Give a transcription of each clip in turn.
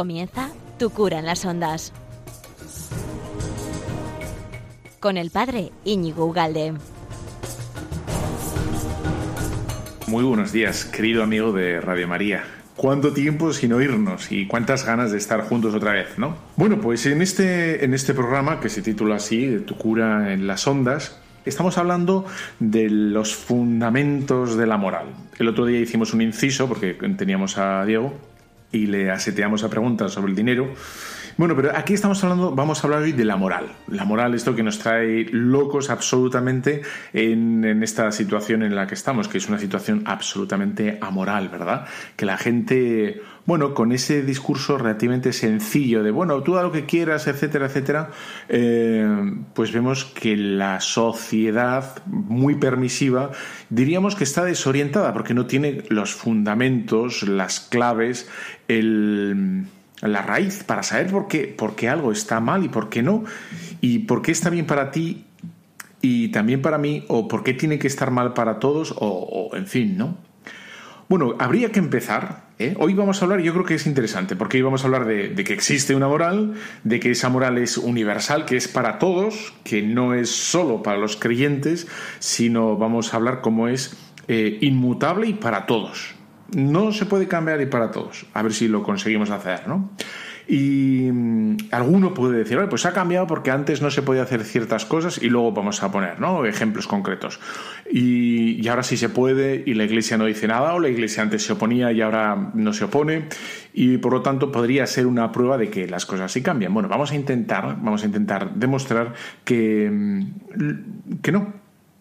Comienza Tu cura en las ondas. Con el padre Íñigo Ugalde. Muy buenos días, querido amigo de Radio María. ¿Cuánto tiempo sin oírnos y cuántas ganas de estar juntos otra vez, no? Bueno, pues en este, en este programa que se titula así, de Tu cura en las ondas, Estamos hablando de los fundamentos de la moral. El otro día hicimos un inciso porque teníamos a Diego y le aseteamos a preguntas sobre el dinero. Bueno, pero aquí estamos hablando, vamos a hablar hoy de la moral. La moral, esto que nos trae locos absolutamente en, esta situación en la que estamos, que es una situación absolutamente amoral, ¿verdad? Que la gente bueno, con ese discurso relativamente sencillo de, bueno, tú da lo que quieras, etcétera, etcétera, eh, pues vemos que la sociedad muy permisiva, diríamos que está desorientada porque no tiene los fundamentos, las claves, el la raíz para saber por qué, por qué algo está mal y por qué no, y por qué está bien para ti y también para mí, o por qué tiene que estar mal para todos, o, en fin, ¿no? Bueno, habría que empezar. ¿eh? Hoy vamos a hablar, yo creo que es interesante, porque hoy vamos a hablar de, que existe una moral, de que esa moral es universal, que es para todos, que no es solo para los creyentes, sino vamos a hablar cómo es eh, inmutable y para todos. No se puede cambiar y para todos. A ver si lo conseguimos hacer, ¿no? Y mm, alguno puede decir, pues ha cambiado porque antes no se podía hacer ciertas cosas y luego vamos a poner ¿no? ejemplos concretos. Y, ahora sí se puede y la iglesia no dice nada o la iglesia antes se oponía y ahora no se opone y por lo tanto podría ser una prueba de que las cosas sí cambian. Bueno, vamos a intentar, vamos a intentar demostrar que, mm, que no,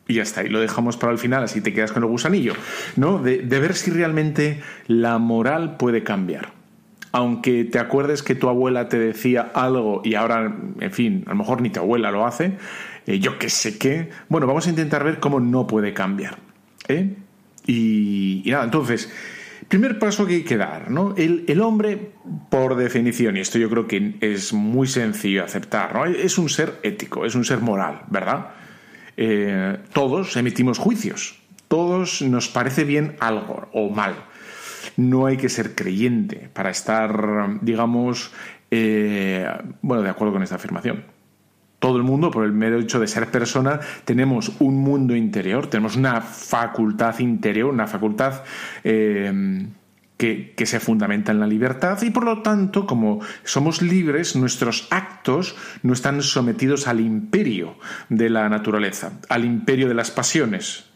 y ya está, y lo dejamos para el final, así te quedas con el gusanillo, ¿no? de, ver si realmente la moral puede cambiar aunque te acuerdes que tu abuela te decía algo y ahora, en fin, a lo mejor ni tu abuela lo hace, eh, yo qué sé qué, bueno, vamos a intentar ver cómo no puede cambiar. ¿eh? Y, nada, entonces, primer paso que hay que dar, ¿no? El, hombre, por definición, y esto yo creo que es muy sencillo aceptar, ¿no? Es un ser ético, es un ser moral, ¿verdad? Eh, todos emitimos juicios, todos nos parece bien algo o mal no hay que ser creyente para estar, digamos, eh, bueno, de acuerdo con esta afirmación. Todo el mundo, por el mero hecho de ser persona, tenemos un mundo interior, tenemos una facultad interior, una facultad eh, que, se fundamenta en la libertad y por lo tanto, como somos libres, nuestros actos no están sometidos al imperio de la naturaleza, al imperio de las pasiones,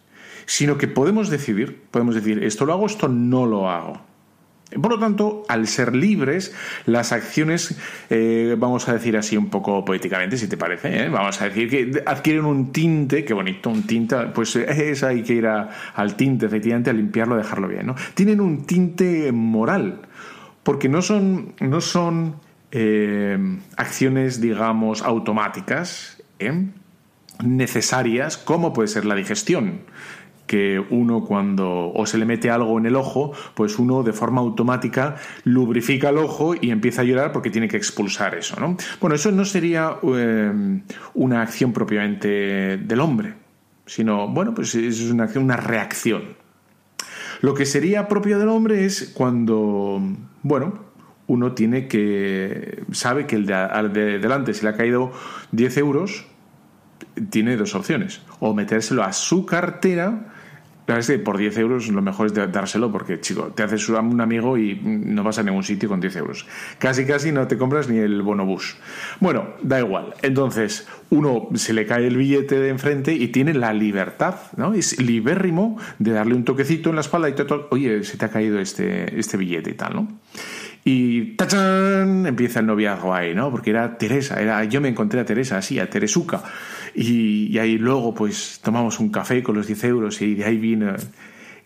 sino que podemos decidir, podemos decir, esto lo hago, esto no lo hago. Por lo tanto, al ser libres, las acciones, eh, vamos a decir así un poco poéticamente, si te parece, ¿eh? vamos a decir que adquieren un tinte, qué bonito, un tinte, pues es hay que ir al tinte, efectivamente, a limpiarlo, a dejarlo bien, ¿no? Tienen un tinte moral, porque no son, no son eh, acciones, digamos, automáticas, necesarias, como puede ser la digestión que uno cuando o se le mete algo en el ojo, pues uno de forma automática lubrifica el ojo y empieza a llorar porque tiene que expulsar eso, ¿no? Bueno, eso no sería eh, una acción propiamente del hombre, sino, bueno, pues es una acción, una reacción. Lo que sería propio del hombre es cuando, bueno, uno tiene que, sabe que el de, de delante se le ha caído 10 euros, tiene dos opciones. O metérselo a su cartera la verdad es que por 10 euros lo mejor es dárselo porque, chico, te haces un amigo y no vas a ningún sitio con 10 euros. Casi, casi no te compras ni el bonobús. Bueno, da igual. Entonces, uno se le cae el billete de enfrente y tiene la libertad, ¿no? Es libérrimo de darle un toquecito en la espalda y todo, oye, se te ha caído este, este billete y tal, ¿no? Y ¡tachán! empieza el noviazgo ahí, ¿no? Porque era Teresa, era, yo me encontré a Teresa así, a Teresuca. Y, ahí luego pues tomamos un café con los 10 euros y de ahí vino,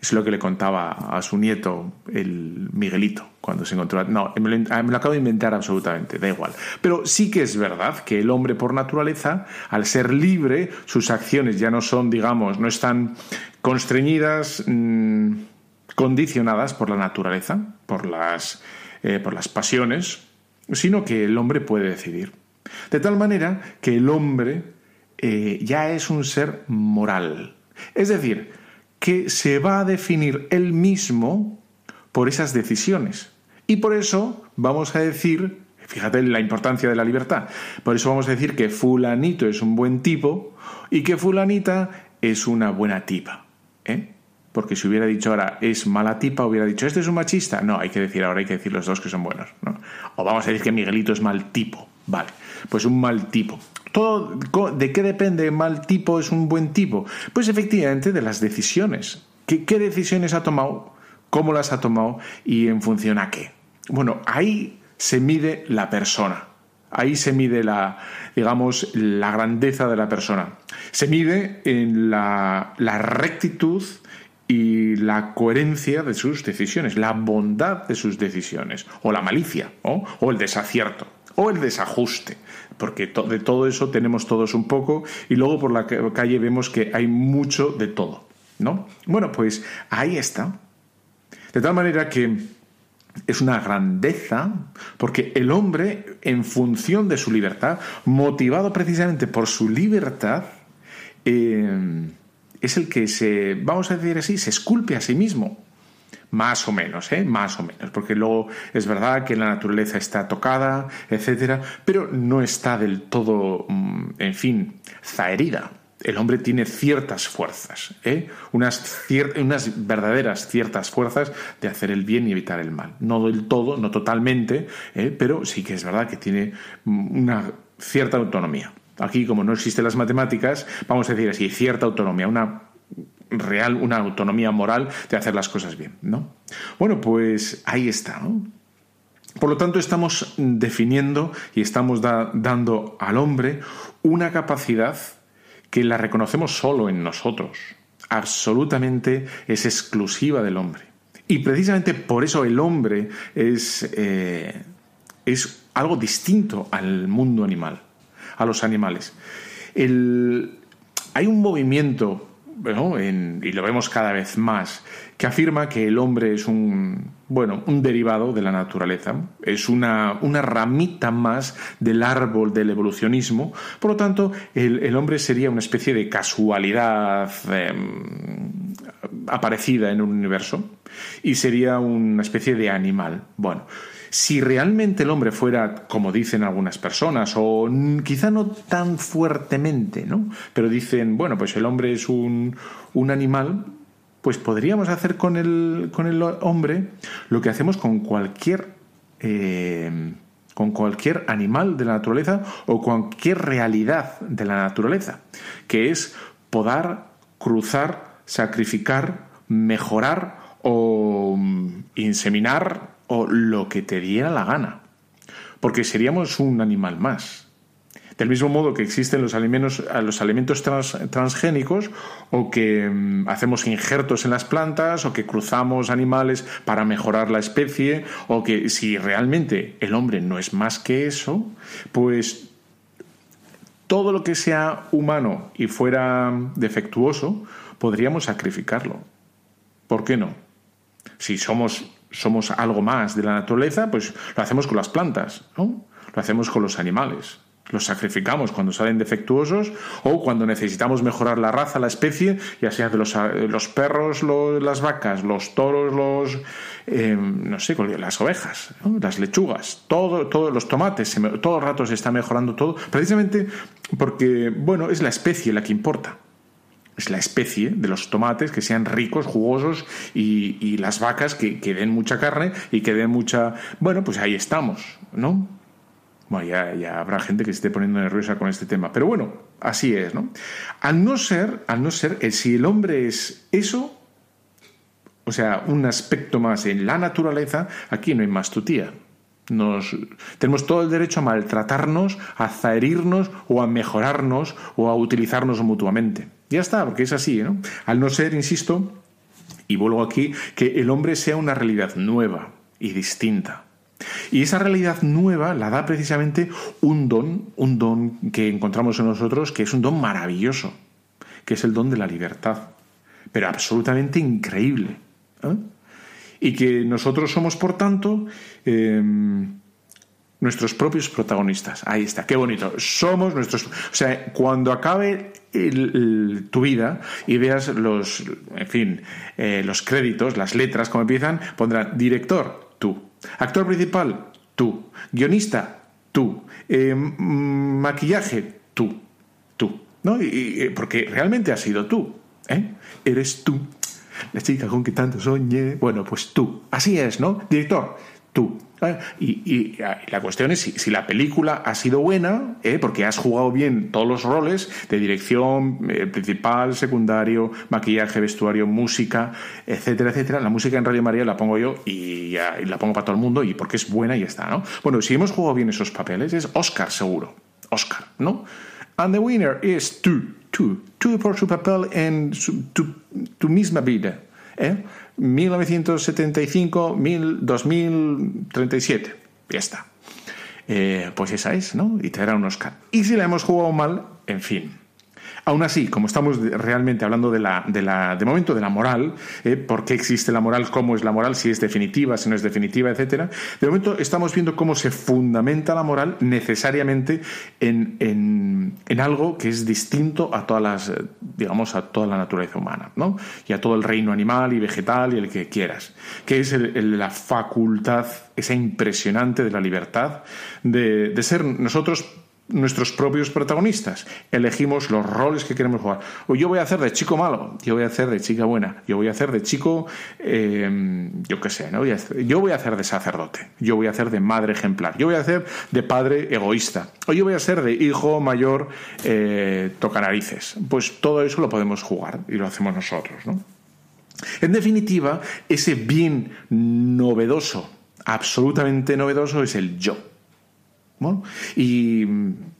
es lo que le contaba a su nieto, el Miguelito, cuando se encontró. No, me lo, me lo, acabo de inventar absolutamente, da igual. Pero sí que es verdad que el hombre por naturaleza, al ser libre, sus acciones ya no son, digamos, no están constreñidas, mmm, condicionadas por la naturaleza, por las eh, por las pasiones, sino que el hombre puede decidir. De tal manera que el hombre eh, ya es un ser moral. Es decir, que se va a definir él mismo por esas decisiones Y por eso vamos a decir, fíjate la importancia de la libertad, por eso vamos a decir que fulanito es un buen tipo y que fulanita es una buena tipa. ¿eh? Porque si hubiera dicho ahora es mala tipa, hubiera dicho este es un machista. No, hay que decir ahora, hay que decir los dos que son buenos. ¿no? O vamos a decir que Miguelito es mal tipo. Vale, pues un mal tipo. Todo, ¿De qué depende mal tipo es un buen tipo? Pues efectivamente de las decisiones. ¿Qué, decisiones ha tomado? ¿Cómo las ha tomado? ¿Y en función a qué? Bueno, ahí se mide la persona. Ahí se mide la, digamos, la grandeza de la persona. Se mide en la, rectitud y la coherencia de sus decisiones, la bondad de sus decisiones, o la malicia, o el desacierto, o el desajuste, porque de todo eso tenemos todos un poco y luego por la calle vemos que hay mucho de todo, ¿no? Bueno, pues ahí está. De tal manera que es una grandeza porque el hombre, en función de su libertad, motivado precisamente por su libertad, eh, es el que se, vamos a decir así, se esculpe a sí mismo. Más o menos, ¿eh? Más o menos. Porque luego es verdad que la naturaleza está tocada, etcétera, pero no está del todo, mm, en fin, zaherida. El hombre tiene ciertas fuerzas, ¿eh? unas, unas verdaderas ciertas fuerzas de hacer el bien y evitar el mal. No del todo, no totalmente, ¿eh? pero sí que es verdad que tiene una cierta autonomía. Aquí, como no existen las matemáticas, vamos a decir así, cierta autonomía, una real, una autonomía moral de hacer las cosas bien, ¿no? Bueno, pues ahí está, ¿no? Por lo tanto, estamos definiendo y estamos dando al hombre una capacidad que la reconocemos solo en nosotros. Absolutamente es exclusiva del hombre. Y precisamente por eso el hombre es, eh, es algo distinto al mundo animal a los animales. hay un movimiento, y lo vemos cada vez más, que afirma que el hombre es un, bueno, un derivado de la naturaleza, es una, una ramita más del árbol del evolucionismo, por lo tanto, el, hombre sería una especie de casualidad em, aparecida en un universo y sería una especie de animal. Bueno, si realmente el hombre fuera, como dicen algunas personas, o quizá no tan fuertemente, ¿no? Pero dicen, bueno, pues el hombre es un, un animal, pues podríamos hacer con el, con el hombre lo que hacemos con cualquier, eh, con cualquier animal de la naturaleza o cualquier realidad de la naturaleza, que es podar, cruzar, sacrificar, mejorar o mm, inseminar o lo que te diera la gana, porque seríamos un animal más. Del mismo modo que existen los alimentos, alimentos transgénicos o que mm, hacemos injertos en las plantas o que cruzamos animales para mejorar la especie o que si realmente el hombre no es más que eso, pues todo lo que sea humano y fuera defectuoso, podríamos sacrificarlo. ¿Por qué no? Si somos somos algo más de la naturaleza, pues lo hacemos con las plantas, ¿no? Lo hacemos con los animales. Los sacrificamos cuando salen defectuosos o cuando necesitamos mejorar la raza, la especie, ya sea de los, los perros, las vacas, los toros, los, em, no sé, las ovejas, las lechugas, todo, todos los tomates, todo el rato se está mejorando todo, precisamente porque, bueno, es la especie la que importa es la especie de los tomates que sean ricos, jugosos y, las vacas que, den mucha carne y que den mucha... Bueno, pues ahí estamos, ¿no? Bueno, ya, habrá gente que se esté poniendo nerviosa con este tema, pero bueno, así es, ¿no? Al no ser, al no ser, eh, si el hombre es eso, o sea, un aspecto más en la naturaleza, aquí no hay más tutía. Nos, tenemos todo el derecho a maltratarnos, a zaherirnos o a mejorarnos o a utilizarnos mutuamente. Ya está, porque es así, ¿no? Al no ser, insisto, y vuelvo aquí, que el hombre sea una realidad nueva y distinta. Y esa realidad nueva la da precisamente un don, un don que encontramos en nosotros, que es un don maravilloso, que es el don de la libertad, pero absolutamente increíble. ¿eh? Y que nosotros somos, por tanto, em, nuestros propios protagonistas. Ahí está, qué bonito. Somos nuestros. O sea, cuando acabe tu vida y veas los, en fin, eh, los créditos, las letras, como empiezan, pondrán director, tú. Actor principal, tú. Guionista, tú. Eh, mm, maquillaje, tú. Tú. ¿No? Y, porque realmente has sido tú. ¿eh? Eres tú. La chica con que tanto soñé. Bueno, pues tú. Así es, ¿no? Director, tú. Ah, y, la cuestión es si, la película ha sido buena, ¿eh? porque has jugado bien todos los roles de dirección, eh, principal, secundario, maquillaje, vestuario, música, etcétera, etcétera. La música en Radio María la pongo yo y, la pongo para todo el mundo y porque es buena y ya está, ¿no? Bueno, si hemos jugado bien esos papeles, es Oscar seguro. Oscar, ¿no? And the winner is tú, tú, tú por su papel en tu, tu misma vida. ¿Eh? 1975, 2037. Ya está. Eh, pues esa es, ¿no? Y te dará un Oscar. Y si la hemos jugado mal, en fin. Aún así, como estamos realmente hablando de la, momento de la moral, ¿eh? por qué existe la moral, cómo es la moral, si es definitiva, si no es definitiva, etcétera, de momento estamos viendo cómo se fundamenta la moral necesariamente en, algo que es distinto a todas las, digamos, a toda la naturaleza humana, ¿no? Y a todo el reino animal y vegetal y el que quieras, que es la facultad, esa impresionante de la libertad de ser nosotros nuestros propios protagonistas. Elegimos los roles que queremos jugar. O yo voy a hacer de chico malo, yo voy a hacer de chica buena, yo voy a hacer de chico, eh, yo qué sé, ¿no? yo voy a hacer de sacerdote, yo voy a hacer de madre ejemplar, yo voy a hacer de padre egoísta, o yo voy a ser de hijo mayor eh, toca narices. Pues todo eso lo podemos jugar y lo hacemos nosotros, ¿no? En definitiva, ese bien novedoso, absolutamente novedoso, es el yo. Y,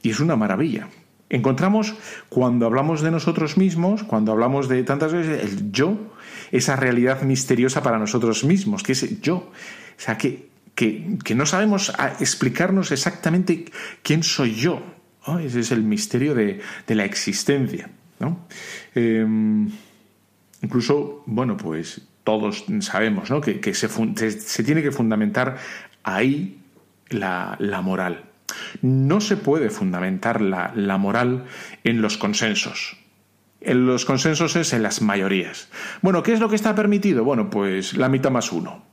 es una maravilla. Encontramos, cuando hablamos de nosotros mismos, cuando hablamos de tantas veces, el yo, esa realidad misteriosa para nosotros mismos, que es yo. O sea, que, que, no sabemos explicarnos exactamente quién soy yo. Ese es el misterio de, la existencia. Em, incluso, bueno, pues todos sabemos que, se, se, tiene que fundamentar ahí la moral. No se puede fundamentar la, moral en los consensos. En los consensos es en las mayorías. Bueno, ¿qué es lo que está permitido? Bueno, pues la mitad más uno.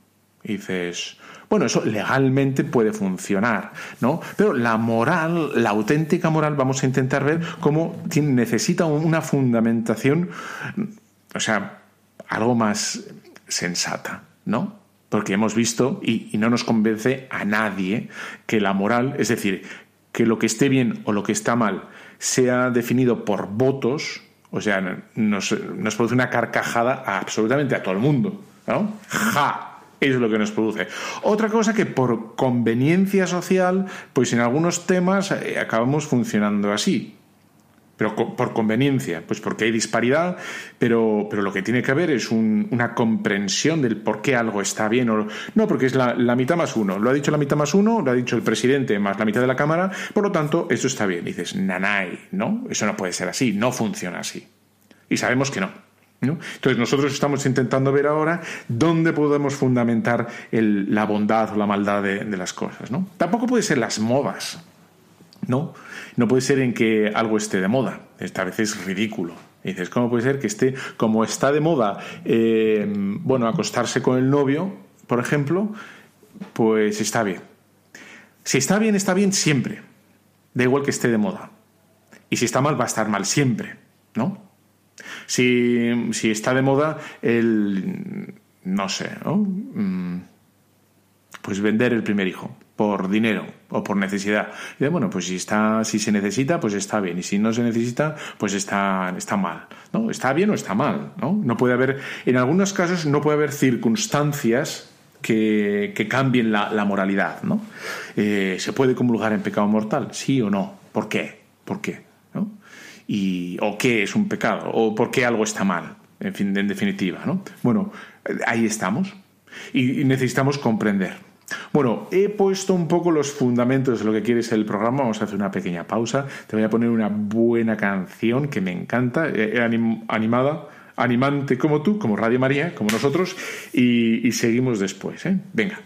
dices, bueno, eso legalmente puede funcionar, ¿no? Pero la moral, la auténtica moral, vamos a intentar ver cómo necesita una fundamentación, o sea, algo más sensata, ¿no? Porque hemos visto, y, no nos convence a nadie, que la moral, es decir, que lo que esté bien o lo que está mal, sea definido por votos, o sea, nos, produce una carcajada absolutamente a todo el mundo. ¿no? ¡Ja! es lo que nos produce. Otra cosa que por conveniencia social, pues en algunos temas eh, acabamos funcionando así pero por conveniencia, pues porque hay disparidad, pero, pero lo que tiene que haber es una comprensión del por qué algo está bien o no, porque es la, mitad más uno. Lo ha dicho la mitad más uno, lo ha dicho el presidente más la mitad de la Cámara, por lo tanto, eso está bien. dices, nanay, ¿no? Eso no puede ser así, no funciona así. Y sabemos que no. Entonces nosotros estamos intentando ver ahora dónde podemos fundamentar la bondad o la maldad de, de las cosas. ¿no? Tampoco puede ser las modas. ¿no? No puede ser en que algo esté de moda. Esta vez es ridículo. dices, ¿cómo puede ser que esté, como está de moda, eh, bueno, acostarse con el novio, por ejemplo, pues está bien. Si está bien, está bien siempre. Da igual que esté de moda. Y si está mal, va a estar mal siempre, ¿no? Si, si está de moda el, no sé, ¿no? Mm, pues vender el primer hijo por dinero o por necesidad. Y bueno, pues si está, si se necesita, pues está bien. Y si no se necesita, pues está, está mal. ¿no? Está bien o está mal. ¿no? no puede haber, en algunos casos no puede haber circunstancias que, que cambien la, moralidad. ¿no? Eh, ¿Se puede comulgar en pecado mortal? ¿Sí o no? ¿Por qué? ¿Por qué? Y, ¿O qué es un pecado? ¿O por qué algo está mal? En fin, en definitiva. ¿no? Bueno, ahí estamos. y necesitamos comprender. Bueno, he puesto un poco los fundamentos de lo que quiere ser el programa. Vamos a hacer una pequeña pausa. Te voy a poner una buena canción que me encanta, eh, animada, animante como tú, como Radio María, como nosotros, y, seguimos después. ¿eh? Venga.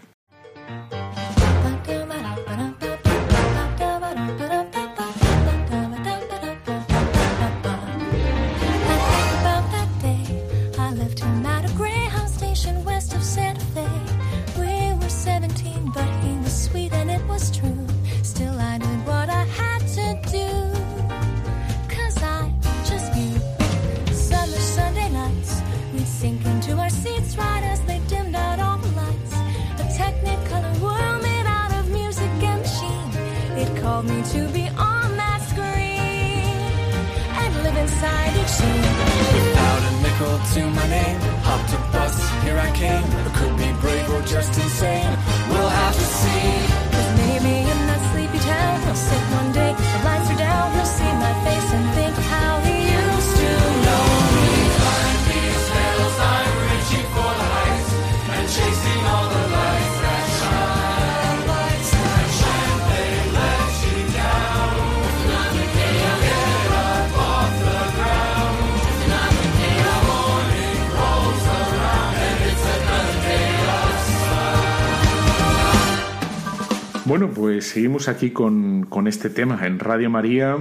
Seguimos aquí con, con este tema en Radio María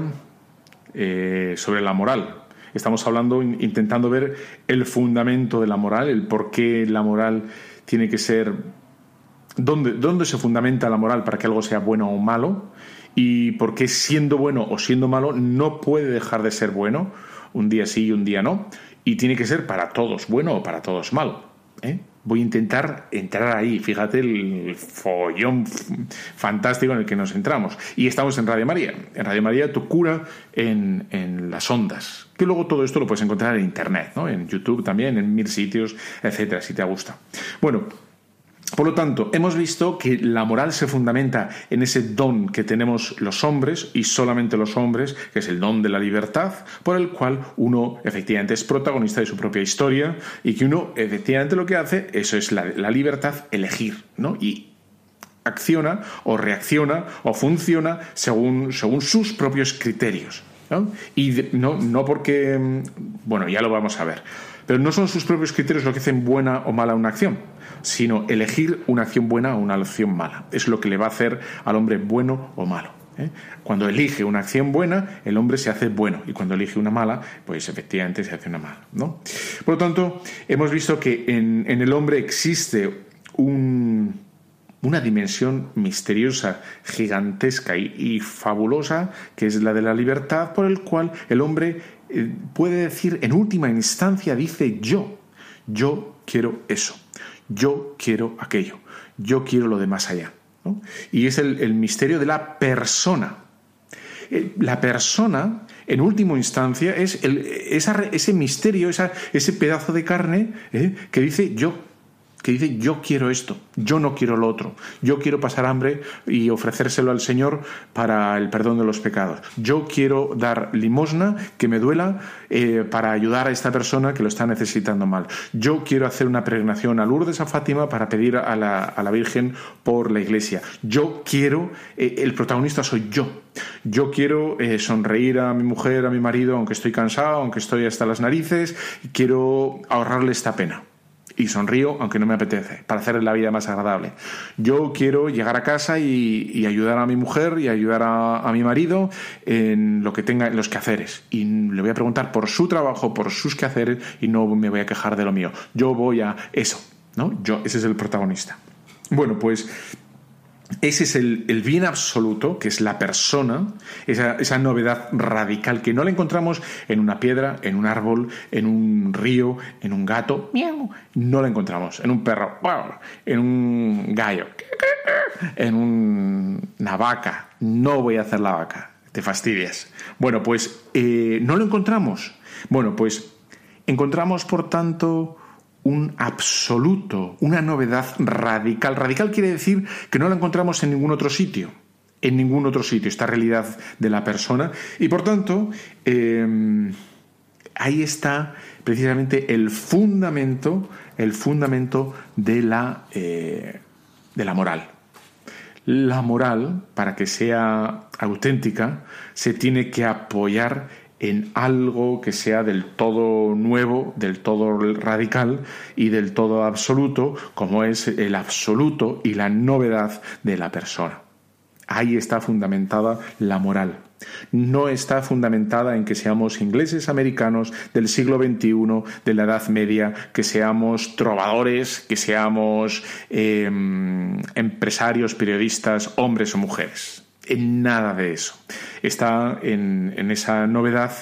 eh, sobre la moral. Estamos hablando, in- intentando ver el fundamento de la moral, el por qué la moral tiene que ser, dónde, dónde se fundamenta la moral para que algo sea bueno o malo y por qué siendo bueno o siendo malo no puede dejar de ser bueno, un día sí y un día no, y tiene que ser para todos bueno o para todos malo. ¿eh? Voy a intentar entrar ahí, fíjate el follón fantástico en el que nos entramos. Y estamos en Radio María. En Radio María tu cura en, en las ondas. Que luego todo esto lo puedes encontrar en Internet, ¿no? en YouTube también, en mil sitios, etcétera, si te gusta. Bueno, por lo tanto, hemos visto que la moral se fundamenta en ese don que tenemos los hombres y solamente los hombres, que es el don de la libertad, por el cual uno efectivamente es protagonista de su propia historia y que uno efectivamente lo que hace, eso es la, libertad, elegir, ¿no? Y acciona o reacciona o funciona según, según sus propios criterios. Y no, no porque, mm, bueno, ya lo vamos a ver, pero no son sus propios criterios lo que hacen buena o mala una acción, sino elegir una acción buena o una acción mala. Es lo que le va a hacer al hombre bueno o malo. ¿eh? Cuando elige una acción buena, el hombre se hace bueno, y cuando elige una mala, pues efectivamente se hace una mala. ¿no? Por lo tanto, hemos visto que en, el hombre existe un, una dimensión misteriosa, gigantesca y, y fabulosa, que es la de la libertad, por el cual el hombre puede decir, en última instancia, dice yo, yo quiero eso, yo quiero aquello, yo quiero lo de más allá. Y es el, el misterio de la persona. Eh, La persona, en última instancia, es el- ese misterio, ese pedazo de carne ¿eh? que dice yo, que dice yo quiero esto, yo no quiero lo otro, yo quiero pasar hambre y ofrecérselo al Señor para el perdón de los pecados, yo quiero dar limosna que me duela eh, para ayudar a esta persona que lo está necesitando mal, yo quiero hacer una peregrinación a Lourdes, a Fátima, para pedir a la, a la Virgen por la iglesia, yo quiero, eh, el protagonista soy yo, yo quiero eh, sonreír a mi mujer, a mi marido, aunque estoy cansado, aunque estoy hasta las narices, quiero ahorrarle esta pena y sonrío aunque no me apetece, para hacerle la vida más agradable. Yo quiero llegar a casa y, ayudar a mi mujer y ayudar a, a mi marido en lo que tenga, en los quehaceres. Y le voy a preguntar por su trabajo, por sus quehaceres y no me voy a quejar de lo mío. Yo voy a eso, ¿no? Yo, ese es el protagonista. Bueno, pues ese es el, el bien absoluto, que es la persona, esa, esa novedad radical que no la encontramos en una piedra, en un árbol, en un río, en un gato, miau, no la encontramos, en un perro, en un gallo, en un- una vaca. No voy a hacer la vaca, te fastidias. Bueno, pues eh, no lo encontramos. Bueno, pues encontramos, por tanto, un absoluto, una novedad radical. Radical quiere decir que no la encontramos en ningún otro sitio, en ningún otro sitio, esta realidad de la persona. Y por tanto, eh, ahí está precisamente el fundamento, el fundamento de la, eh, de la moral. La moral, para que sea auténtica, se tiene que apoyar en algo que sea del todo nuevo, del todo radical y del todo absoluto, como es el absoluto y la novedad de la persona. Ahí está fundamentada la moral. No está fundamentada en que seamos ingleses americanos del siglo XXI, de la Edad Media, que seamos trovadores, que seamos eh, empresarios, periodistas, hombres o mujeres. En nada de eso. Está en, esa novedad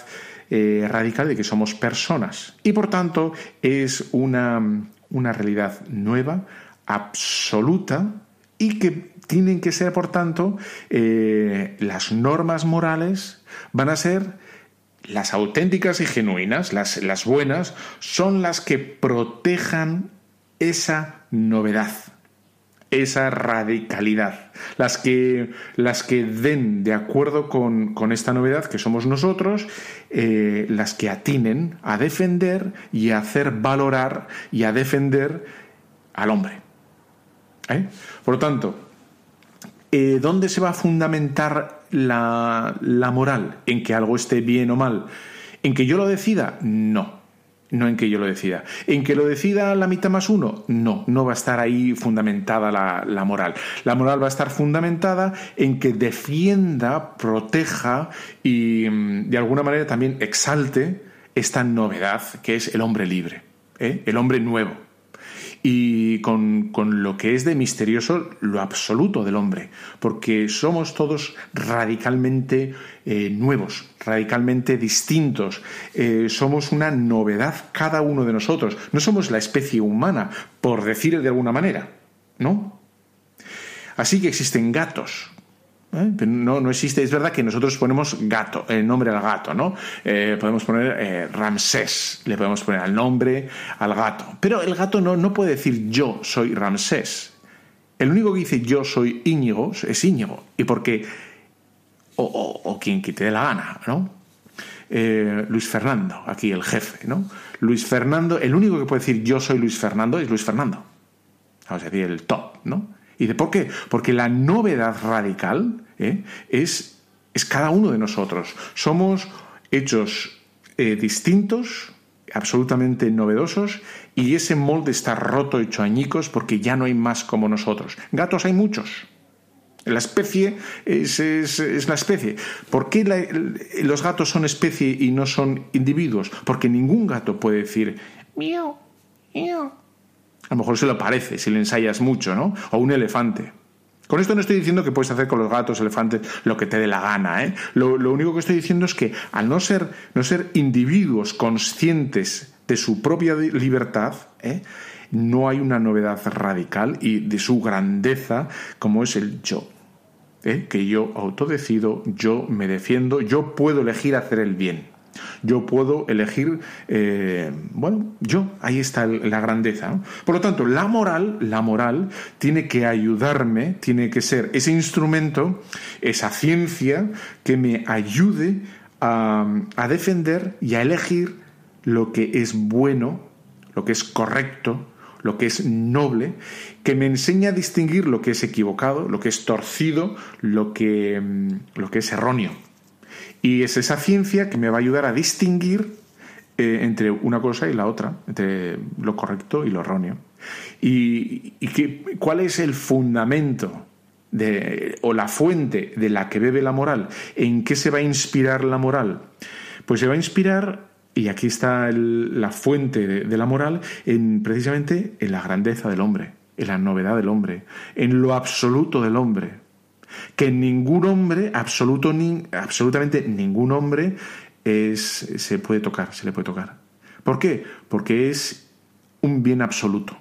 eh, radical de que somos personas. Y por tanto es una, una realidad nueva, absoluta, y que tienen que ser, por tanto, eh, las normas morales van a ser las auténticas y genuinas, las buenas, son las que protejan esa novedad, esa radicalidad, las que, las que den de acuerdo con, con esta novedad que somos nosotros, eh, las que atinen a defender y a hacer valorar y a defender al hombre. ¿Eh? Por lo tanto, eh, ¿dónde se va a fundamentar la, la moral? ¿En que algo esté bien o mal? ¿En que yo lo decida? No. No en que yo lo decida. ¿En que lo decida la mitad más uno? No, no va a estar ahí fundamentada la, la, moral. La moral va a estar fundamentada en que defienda, proteja y mm, de alguna manera también exalte esta novedad que es el hombre libre, ¿eh? el hombre nuevo y con, con, lo que es de misterioso lo absoluto del hombre, porque somos todos radicalmente eh, nuevos, radicalmente distintos, eh, somos una novedad cada uno de nosotros, no somos la especie humana, por decir de alguna manera, ¿no? Así que existen gatos, ¿Eh? No, no existe, es verdad que nosotros ponemos gato, el nombre al gato, ¿no? Eh, podemos poner eh, Ramsés, le podemos poner el nombre al gato. Pero el gato no, no puede decir yo soy Ramsés. El único que dice yo soy Íñigo es Íñigo. Y porque. O, o, o quien que te la gana, ¿no? Luis Fernando, aquí el jefe, ¿no? Luis Fernando, el único que puede decir yo soy Luis Fernando es Luis Fernando. Vamos a decir el top, ¿no? ¿Y de por qué? Porque la novedad radical ¿eh? es, es, cada uno de nosotros. Somos hechos eh, distintos, absolutamente novedosos, y ese molde está roto, hecho añicos, porque ya no hay más como nosotros. Gatos hay muchos. La especie es, es, la especie. ¿Por qué los gatos son especie y no son individuos? Porque ningún gato puede decir miau, miau. A lo mejor se lo parece si le ensayas mucho, ¿no? O un elefante. Con esto no estoy diciendo que puedes hacer con los gatos, elefantes, lo que te dé la gana. ¿eh? Lo, lo, único que estoy diciendo es que al no ser, no ser individuos conscientes de su propia libertad, ¿eh? no hay una novedad radical y de su grandeza como es el yo. ¿eh? Que yo autodecido, yo me defiendo, yo puedo elegir hacer el bien. Yo puedo elegir, eh, bueno, yo, ahí está la grandeza. Por lo tanto, la moral, la moral tiene que ayudarme, tiene que ser ese instrumento, esa ciencia que me ayude a, defender y a elegir lo que es bueno, lo que es correcto, lo que es noble, que me enseña a distinguir lo que es equivocado, lo que es torcido, lo que, lo que es erróneo. Y es esa ciencia que me va a ayudar a distinguir eh, entre una cosa y la otra, entre lo correcto y lo erróneo. ¿Y, y cuál es el fundamento de, o la fuente de la que bebe la moral? ¿En qué se va a inspirar la moral? Pues se va a inspirar, y aquí está la fuente de, de la moral, en, precisamente en la grandeza del hombre, en la novedad del hombre, en lo absoluto del hombre que ningún hombre, absoluto, ni, absolutamente ningún hombre, es, se puede tocar, se le puede tocar. ¿Por qué? Porque es un bien absoluto,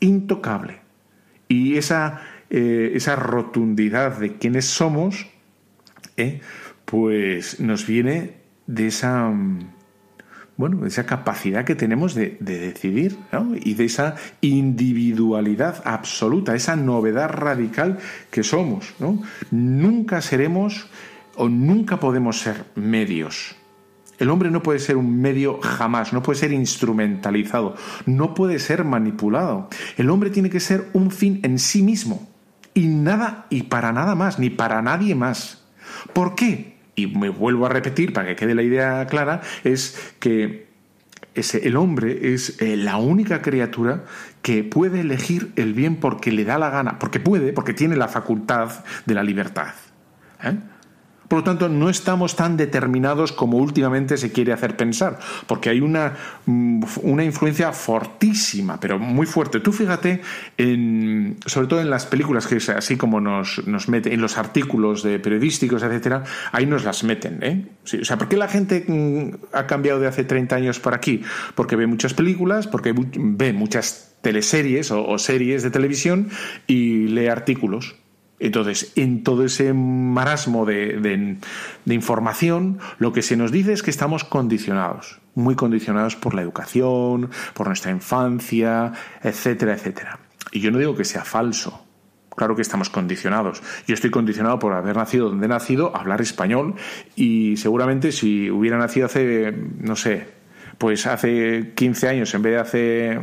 intocable. Y esa, eh, esa rotundidad de quiénes somos, eh, pues nos viene de esa bueno, esa capacidad que tenemos de, de decidir y de esa individualidad absoluta, esa novedad radical que somos. ¿no? Nunca seremos o nunca podemos ser medios. El hombre no puede ser un medio jamás, no puede ser instrumentalizado, no puede ser manipulado. El hombre tiene que ser un fin en sí mismo y nada y para nada más, ni para nadie más. ¿Por qué? Y me vuelvo a repetir para que quede la idea clara, es que ese, el hombre es eh, la única criatura que puede elegir el bien porque le da la gana, porque puede, porque tiene la facultad de la libertad. ¿eh? Por lo tanto, no estamos tan determinados como últimamente se quiere hacer pensar, porque hay una, una influencia fortísima, pero muy fuerte. Tú fíjate, sobre todo en las películas, que es así como nos, nos meten, en los artículos de periodísticos, etcétera, ahí nos las meten. ¿eh? O sea, ¿por qué la gente ha cambiado de hace 30 años por aquí? Porque ve muchas películas, porque ve muchas teleseries o series de televisión y lee artículos Entonces, en todo ese marasmo de, información, lo que se nos dice es que estamos condicionados, muy condicionados por la educación, por nuestra infancia, etcétera, etcétera. Y yo no digo que sea falso. Claro que estamos condicionados. Yo estoy condicionado por haber nacido donde he nacido, hablar español, y seguramente si hubiera nacido hace, no sé, pues hace 15 años en vez de hace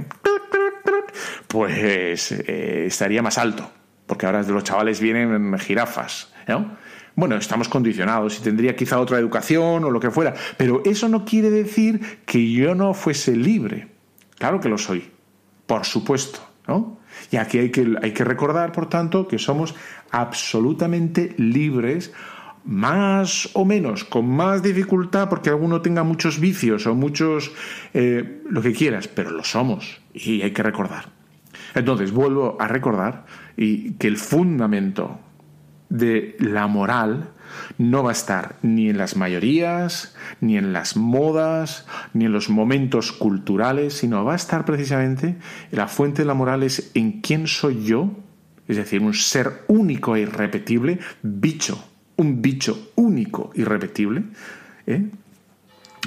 pues eh, estaría más alto, porque ahora los chavales vienen en jirafas, ¿no? Bueno, estamos condicionados y tendría quizá otra educación o lo que fuera, pero eso no quiere decir que yo no fuese libre. Claro que lo soy, por supuesto, ¿no? Y aquí hay que, hay que recordar, por tanto, que somos absolutamente libres, más o menos, con más dificultad, porque alguno tenga muchos vicios o muchos, eh, lo que quieras, pero lo somos y hay que recordar. Entonces, vuelvo a recordar y que el fundamento de la moral no va a estar ni en las mayorías, ni en las modas, ni en los momentos culturales, sino va a estar precisamente la fuente de la moral es en quién soy yo, es decir, un ser único e irrepetible, bicho, un bicho único, irrepetible, ¿eh?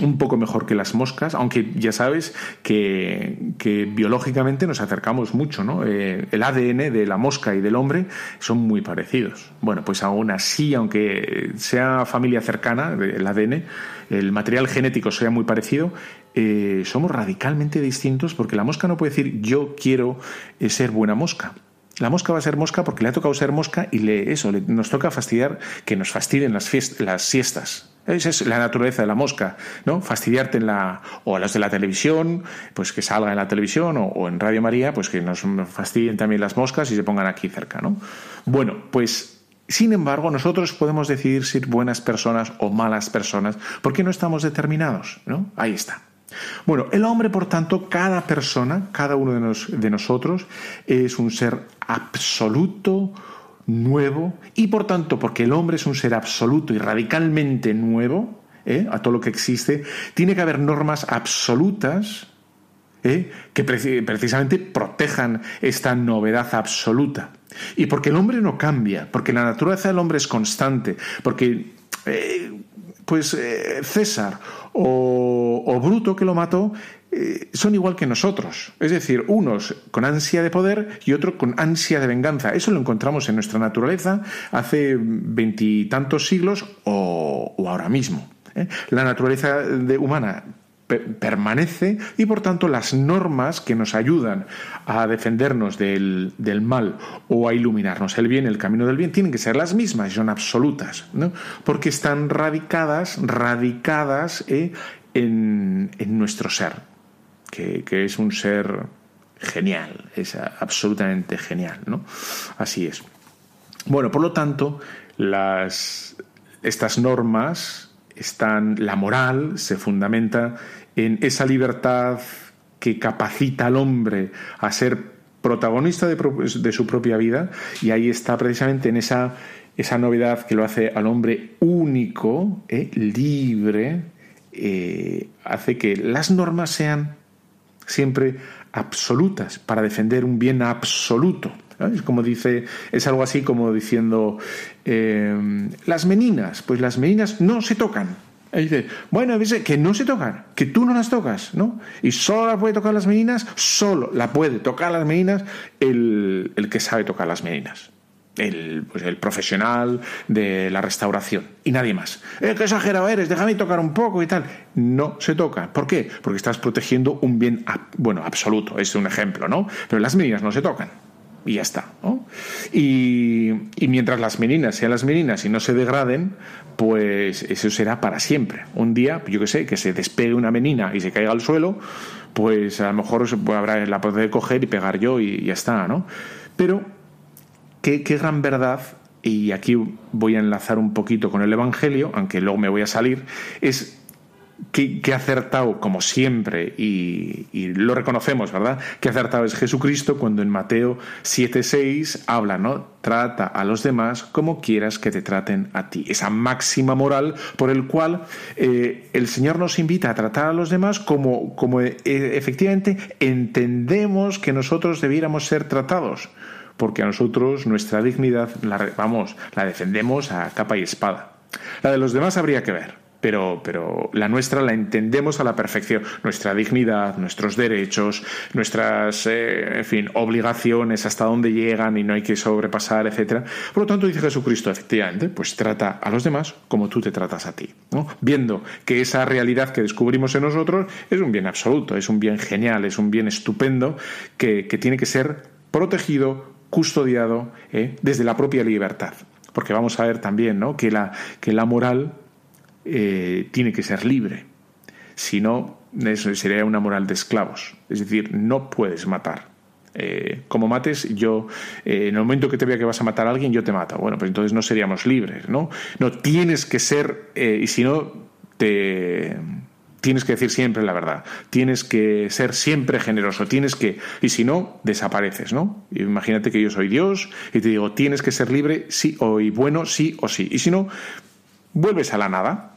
Un poco mejor que las moscas, aunque ya sabes que, biológicamente nos acercamos mucho, ¿no? Eh, el ADN de la mosca y del hombre son muy parecidos. Bueno, pues aún así, aunque sea familia cercana, el ADN, el material genético sea muy parecido, eh, somos radicalmente distintos porque la mosca no puede decir yo quiero eh, ser buena mosca. La mosca va a ser mosca porque le ha tocado ser mosca y le, eso, le- nos toca fastidiar, que nos fastidien las, las siestas. Esa es la naturaleza de la mosca, ¿no? Fastidiarte en la, o a los de la televisión, pues que salga en la televisión o, o en Radio María, pues que nos fastidien también las moscas y se pongan aquí cerca, ¿no? Bueno, pues sin embargo, nosotros podemos decidir ser buenas personas o malas personas porque no estamos determinados, ¿no? Ahí está. Bueno, el hombre, por tanto, cada persona, cada uno de, nos- de nosotros, es un ser absoluto, nuevo, y por tanto, porque el hombre es un ser absoluto y radicalmente nuevo ¿eh? a todo lo que existe, tiene que haber normas absolutas ¿eh? que preci- precisamente protejan esta novedad absoluta. Y porque el hombre no cambia, porque la naturaleza del hombre es constante, porque eh, pues César o, o Bruto que lo mató eh, son igual que nosotros. Es decir, unos con ansia de poder y otros con ansia de venganza. Eso lo encontramos en nuestra naturaleza hace veintitantos siglos o, ahora mismo. ¿eh? La naturaleza humana pe- permanece y por tanto las normas que nos ayudan a defendernos del, mal o a iluminarnos el bien, el camino del bien, tienen que ser las mismas, son absolutas, ¿no? porque están radicadas, radicadas eh, en nuestro ser, que, es un ser genial, es absolutamente genial, ¿no? Así es. Bueno, por lo tanto, estas normas están, la moral se fundamenta en esa libertad que capacita al hombre a ser protagonista de, pro- de su propia vida y ahí está precisamente en esa, esa novedad que lo hace al hombre único, eh, libre, eh, hace que las normas sean siempre absolutas para defender un bien absoluto. Es como dice, es algo así como diciendo eh, las meninas, pues las meninas no se tocan. Y dice, bueno, que no se tocan, que tú no las tocas, ¿no? Y solo la puede tocar las meninas, solo la puede tocar las meninas el, el que sabe tocar las meninas. El, pues el profesional de la restauración y nadie más. Eh, qué exagerado eres, déjame tocar un poco y tal. No se toca. ¿Por qué? Porque estás protegiendo un bien, bueno, absoluto, es un ejemplo, ¿no? Pero las meninas no se tocan. Y ya está. Y, y mientras las meninas sean las meninas y no se degraden, pues eso será para siempre. Un día, yo que sé, que se despegue una menina y se caiga al suelo, pues a lo mejor se habrá la poder coger y pegar yo y ya está, ¿no? Pero qué, gran verdad, y aquí voy a enlazar un poquito con el Evangelio, aunque luego me voy a salir, es que, que acertado, como siempre, y, lo reconocemos, ¿verdad? Que acertado es Jesucristo cuando en Mateo 7:6 habla, ¿no? Trata a los demás como quieras que te traten a ti. Esa máxima moral por el cual eh, el Señor nos invita a tratar a los demás como, como eh, efectivamente entendemos que nosotros debiéramos ser tratados porque a nosotros nuestra dignidad, la, vamos, la defendemos a capa y espada. La de los demás habría que ver. Pero, pero, la nuestra la entendemos a la perfección. Nuestra dignidad, nuestros derechos, nuestras, eh, en fin, obligaciones, hasta dónde llegan y no hay que sobrepasar, etcétera. Por lo tanto, dice Jesucristo, efectivamente, pues trata a los demás como tú te tratas a ti. Viendo que esa realidad que descubrimos en nosotros es un bien absoluto, es un bien genial, es un bien estupendo que, que tiene que ser protegido, custodiado ¿eh? desde la propia libertad. Porque vamos a ver también ¿no? que, la, que la moral eh, tiene que ser libre. Si no, sería una moral de esclavos. Es decir, no puedes matar. Eh, como mates, yo, en el momento que te vea que vas a matar a alguien, yo te mato. Bueno, pues entonces no seríamos libres, ¿no? No, tienes que ser, y si no, te, tienes que decir siempre la verdad, tienes que ser siempre generoso, tienes que, y si no, desapareces, ¿no? Imagínate que yo soy Dios y te digo, tienes que ser libre, sí, o bueno, sí o sí, y si no, vuelves a la nada.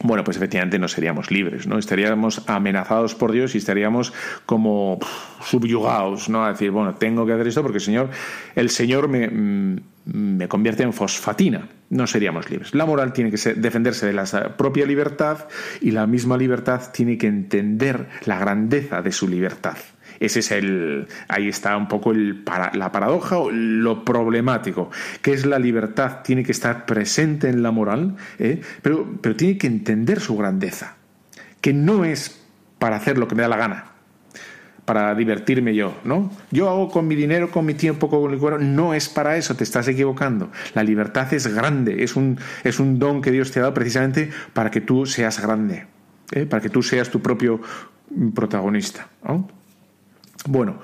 Bueno, pues efectivamente no seríamos libres, ¿no? Estaríamos amenazados por Dios y estaríamos como subyugados, ¿no? A decir, bueno, tengo que hacer esto porque el Señor, el Señor me, mm, me convierte en fosfatina. No seríamos libres. La moral tiene que ser, defenderse de la propia libertad y la misma libertad tiene que entender la grandeza de su libertad. Ese es el. Ahí está un poco el, para- la paradoja o lo problemático, que es la libertad, tiene que estar presente en la moral, ¿eh? pero, pero tiene que entender su grandeza, que no es para hacer lo que me da la gana, para divertirme yo, ¿no? Yo hago con mi dinero, con mi tiempo, con mi cuerpo, no es para eso, te estás equivocando. La libertad es grande, es un, es un don que Dios te ha dado precisamente para que tú seas grande, ¿eh? para que tú seas tu propio protagonista. ¿no? Bueno,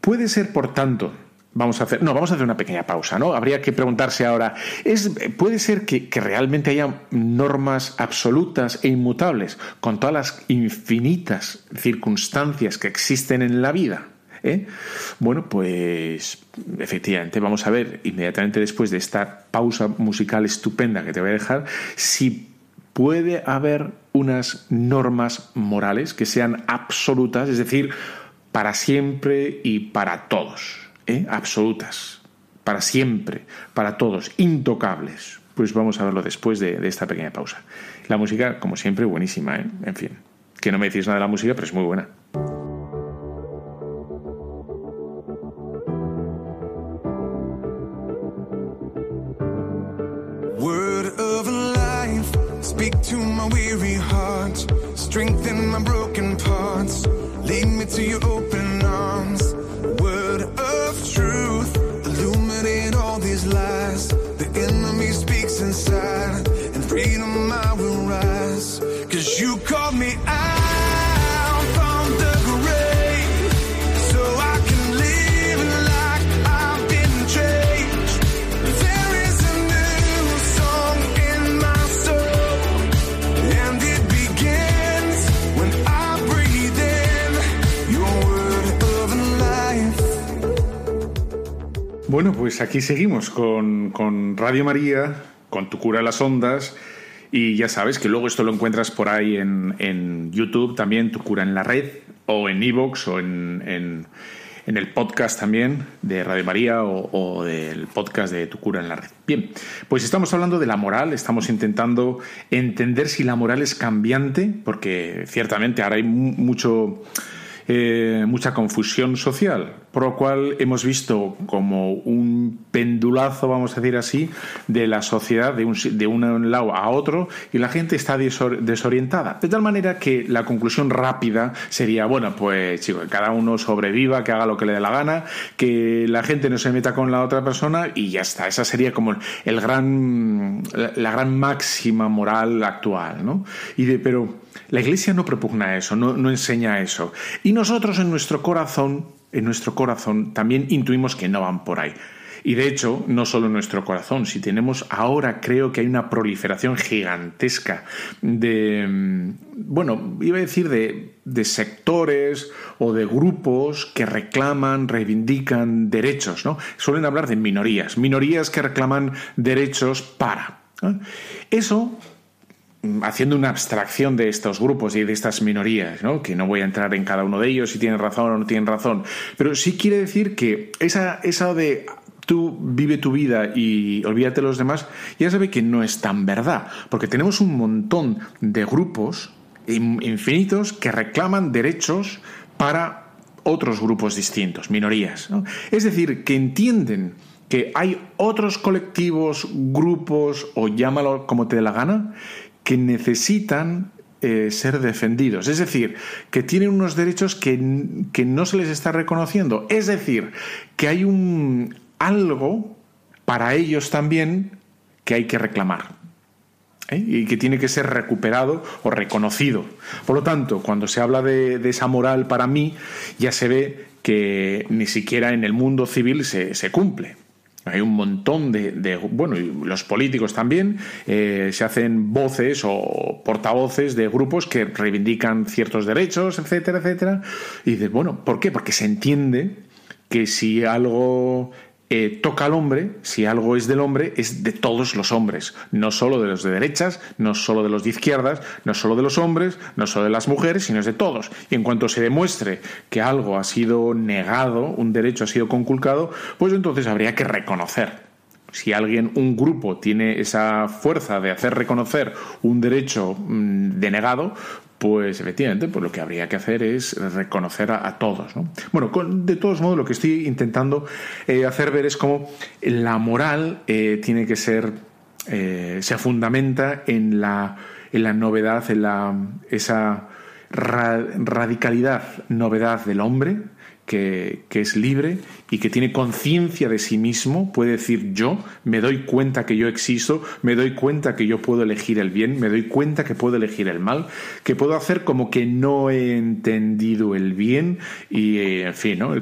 puede ser, por tanto, vamos a hacer, no, vamos a hacer una pequeña pausa, ¿no? Habría que preguntarse ahora, ¿es, puede ser que, que realmente haya normas absolutas e inmutables con todas las infinitas circunstancias que existen en la vida? ¿Eh? Bueno, pues efectivamente vamos a ver inmediatamente después de esta pausa musical estupenda que te voy a dejar si puede haber unas normas morales que sean absolutas, es decir, para siempre y para todos, ¿eh? absolutas, para siempre, para todos, intocables. Pues vamos a verlo después de, esta pequeña pausa. La música, como siempre, buenísima, ¿eh? en fin, que no me decís nada de la música, pero es muy buena. Strengthen my broken parts, lead me to your open Bueno, pues aquí seguimos con, con Radio María, con Tu Cura las Ondas. Y ya sabes que luego esto lo encuentras por ahí en, en YouTube también, Tu Cura en la Red, o en Evox, o en, en, el podcast también de Radio María, o, del podcast de Tu Cura en la Red. Bien, pues estamos hablando de la moral, estamos intentando entender si la moral es cambiante, porque ciertamente ahora hay mu- mucho eh, mucha confusión social, por lo cual hemos visto como un pendulazo, vamos a decir así, de la sociedad de un, de un lado a otro y la gente está desor- desorientada. De tal manera que la conclusión rápida sería, bueno, pues chicos, que cada uno sobreviva, que haga lo que le dé la gana, que la gente no se meta con la otra persona y ya está. Esa sería como el gran, la gran máxima moral actual, ¿no? Y de, pero la Iglesia no propugna eso, no, no enseña eso. Y nosotros en nuestro corazón, en nuestro corazón, también intuimos que no van por ahí. Y de hecho, no solo en nuestro corazón, si tenemos ahora creo que hay una proliferación gigantesca de, mm, bueno, iba a decir de, sectores o de grupos que reclaman, reivindican derechos, ¿no? Suelen hablar de minorías, minorías que reclaman derechos para. Eso haciendo una abstracción de estos grupos y de estas minorías, ¿no? que no voy a entrar en cada uno de ellos si tienen razón o no tienen razón, pero sí quiere decir que esa, esa de tú vive tu vida y olvídate de los demás, ya sabe que no es tan verdad, porque tenemos un montón de grupos in- infinitos que reclaman derechos para otros grupos distintos, minorías. ¿no? Es decir, que entienden que hay otros colectivos, grupos o llámalo como te dé la gana, que necesitan eh, ser defendidos. Es decir, que tienen unos derechos que, que no se les está reconociendo. Es decir, que hay un algo para ellos también que hay que reclamar. ¿eh? y que tiene que ser recuperado o reconocido. Por lo tanto, cuando se habla de, de esa moral para mí, ya se ve que ni siquiera en el mundo civil se, se cumple. Hay un montón de, bueno, y los políticos también, eh, se hacen voces o portavoces de grupos que reivindican ciertos derechos, etcétera, etcétera. Y dices, bueno, ¿por qué? Porque se entiende que si algo eh, toca al hombre, si algo es del hombre, es de todos los hombres, no solo de los de derechas, no solo de los de izquierdas, no solo de los hombres, no solo de las mujeres, sino es de todos. Y en cuanto se demuestre que algo ha sido negado, un derecho ha sido conculcado, pues entonces habría que reconocer. Si alguien, un grupo, tiene esa fuerza de hacer reconocer un derecho mm, denegado, pues efectivamente, pues lo que habría que hacer es reconocer a, todos. ¿no? Bueno, de todos modos, lo que estoy intentando eh, hacer ver es cómo la moral eh, tiene que ser, eh, se fundamenta en la, en la novedad, en la, esa ra- radicalidad, novedad del hombre, que, que es libre y que tiene conciencia de sí mismo, puede decir yo, me doy cuenta que yo existo, me doy cuenta que yo puedo elegir el bien, me doy cuenta que puedo elegir el mal, que puedo hacer como que no he entendido el bien y, eh, en fin, ¿no?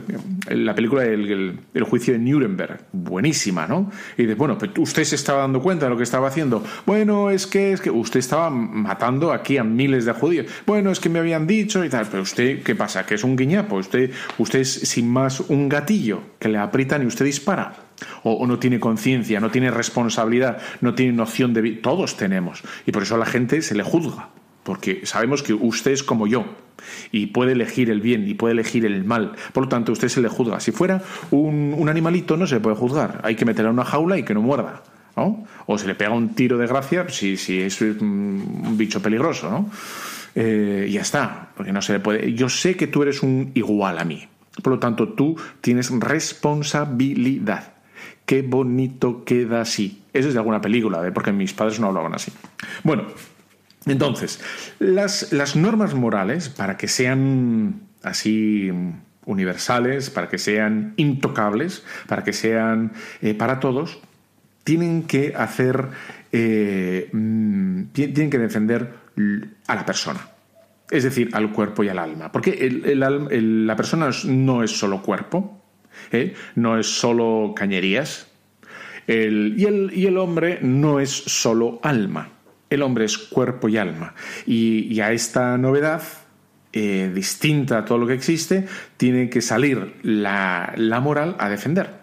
La película el, juicio de Nuremberg, buenísima, ¿no? Y dices, bueno, pero usted se estaba dando cuenta de lo que estaba haciendo. Bueno, es que, es que usted estaba matando aquí a miles de judíos. Bueno, es que me habían dicho y tal, pero usted, ¿qué pasa? ¿Que es un guiñapo? Usted, usted es sin más un gatillo que le aprietan y usted dispara. O, no tiene conciencia, no tiene responsabilidad, no tiene noción de. Todos tenemos. Y por eso a la gente se le juzga. Porque sabemos que usted es como yo y puede elegir el bien y puede elegir el mal. Por lo tanto, a usted se le juzga. Si fuera un, animalito, no se le puede juzgar. Hay que meterle en una jaula y que no muerda. O se le pega un tiro de gracia si, si es un, un bicho peligroso. ¿no? Eh, ya está. Porque no se le puede. Yo sé que tú eres un igual a mí. Por lo tanto, tú tienes responsabilidad. Qué bonito queda así. Eso es de alguna película, ¿eh? porque mis padres no hablaban así. Bueno, entonces, las, las normas morales, para que sean así universales, para que sean intocables, para que sean eh, para todos, tienen que hacer, eh, mm, ti- tienen que defender a la persona. Es decir, al cuerpo y al alma. Porque la persona no es solo cuerpo, ¿eh? no es solo cañerías, y, el, hombre no es solo alma. El hombre es cuerpo y alma. Y, a esta novedad, eh, distinta a todo lo que existe, tiene que salir la, moral a defender.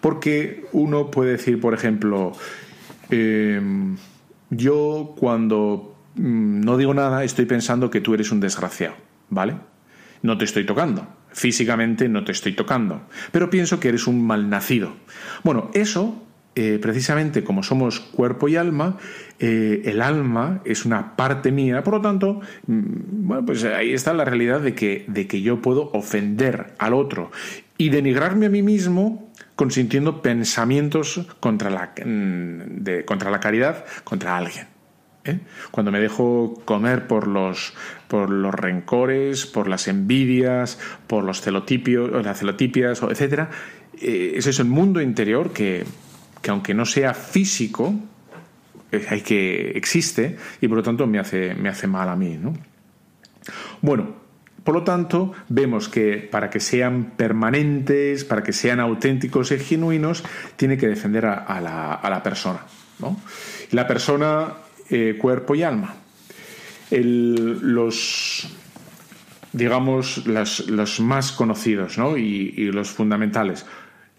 Porque uno puede decir, por ejemplo, eh, yo cuando no digo nada estoy pensando que tú eres un desgraciado, ¿vale? No te estoy tocando. Físicamente no te estoy tocando. Pero pienso que eres un malnacido. Bueno, eso, eh, precisamente como somos cuerpo y alma, eh, el alma es una parte mía. Por lo tanto, mm, bueno, pues ahí está la realidad de que, de que yo puedo ofender al otro y denigrarme a mí mismo consintiendo pensamientos contra la, mm, de- contra la caridad, contra alguien. ¿Eh? Cuando me dejo comer por los, por los rencores, por las envidias, por los celotipios, las celotipias, etcétera, eh, ese es el mundo interior que, que aunque no sea físico, eh, hay que existe y por lo tanto me hace, me hace mal a mí. ¿no? Bueno, por lo tanto, vemos que para que sean permanentes, para que sean auténticos y genuinos, tiene que defender a, a la, a la persona. ¿no? La persona, eh, cuerpo y alma. Los, digamos, los más conocidos ¿no? y, y los fundamentales.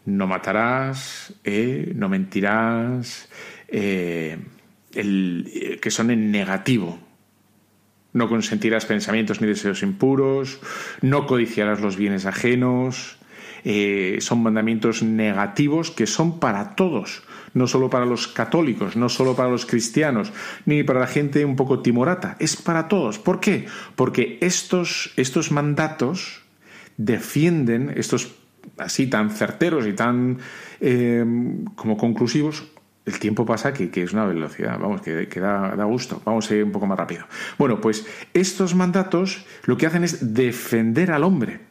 No matarás, eh, no mentirás, eh, el- que son en negativo. No consentirás pensamientos ni deseos impuros, no codiciarás los bienes ajenos. Eh, son mandamientos negativos que son para todos, no solo para los católicos, no solo para los cristianos, ni para la gente un poco timorata, es para todos. ¿Por qué? Porque estos, estos mandatos defienden, estos así tan certeros y tan eh, como conclusivos, el tiempo pasa que, que es una velocidad, vamos, que, que da, da gusto. Vamos a ir un poco más rápido. Bueno, pues estos mandatos lo que hacen es defender al hombre,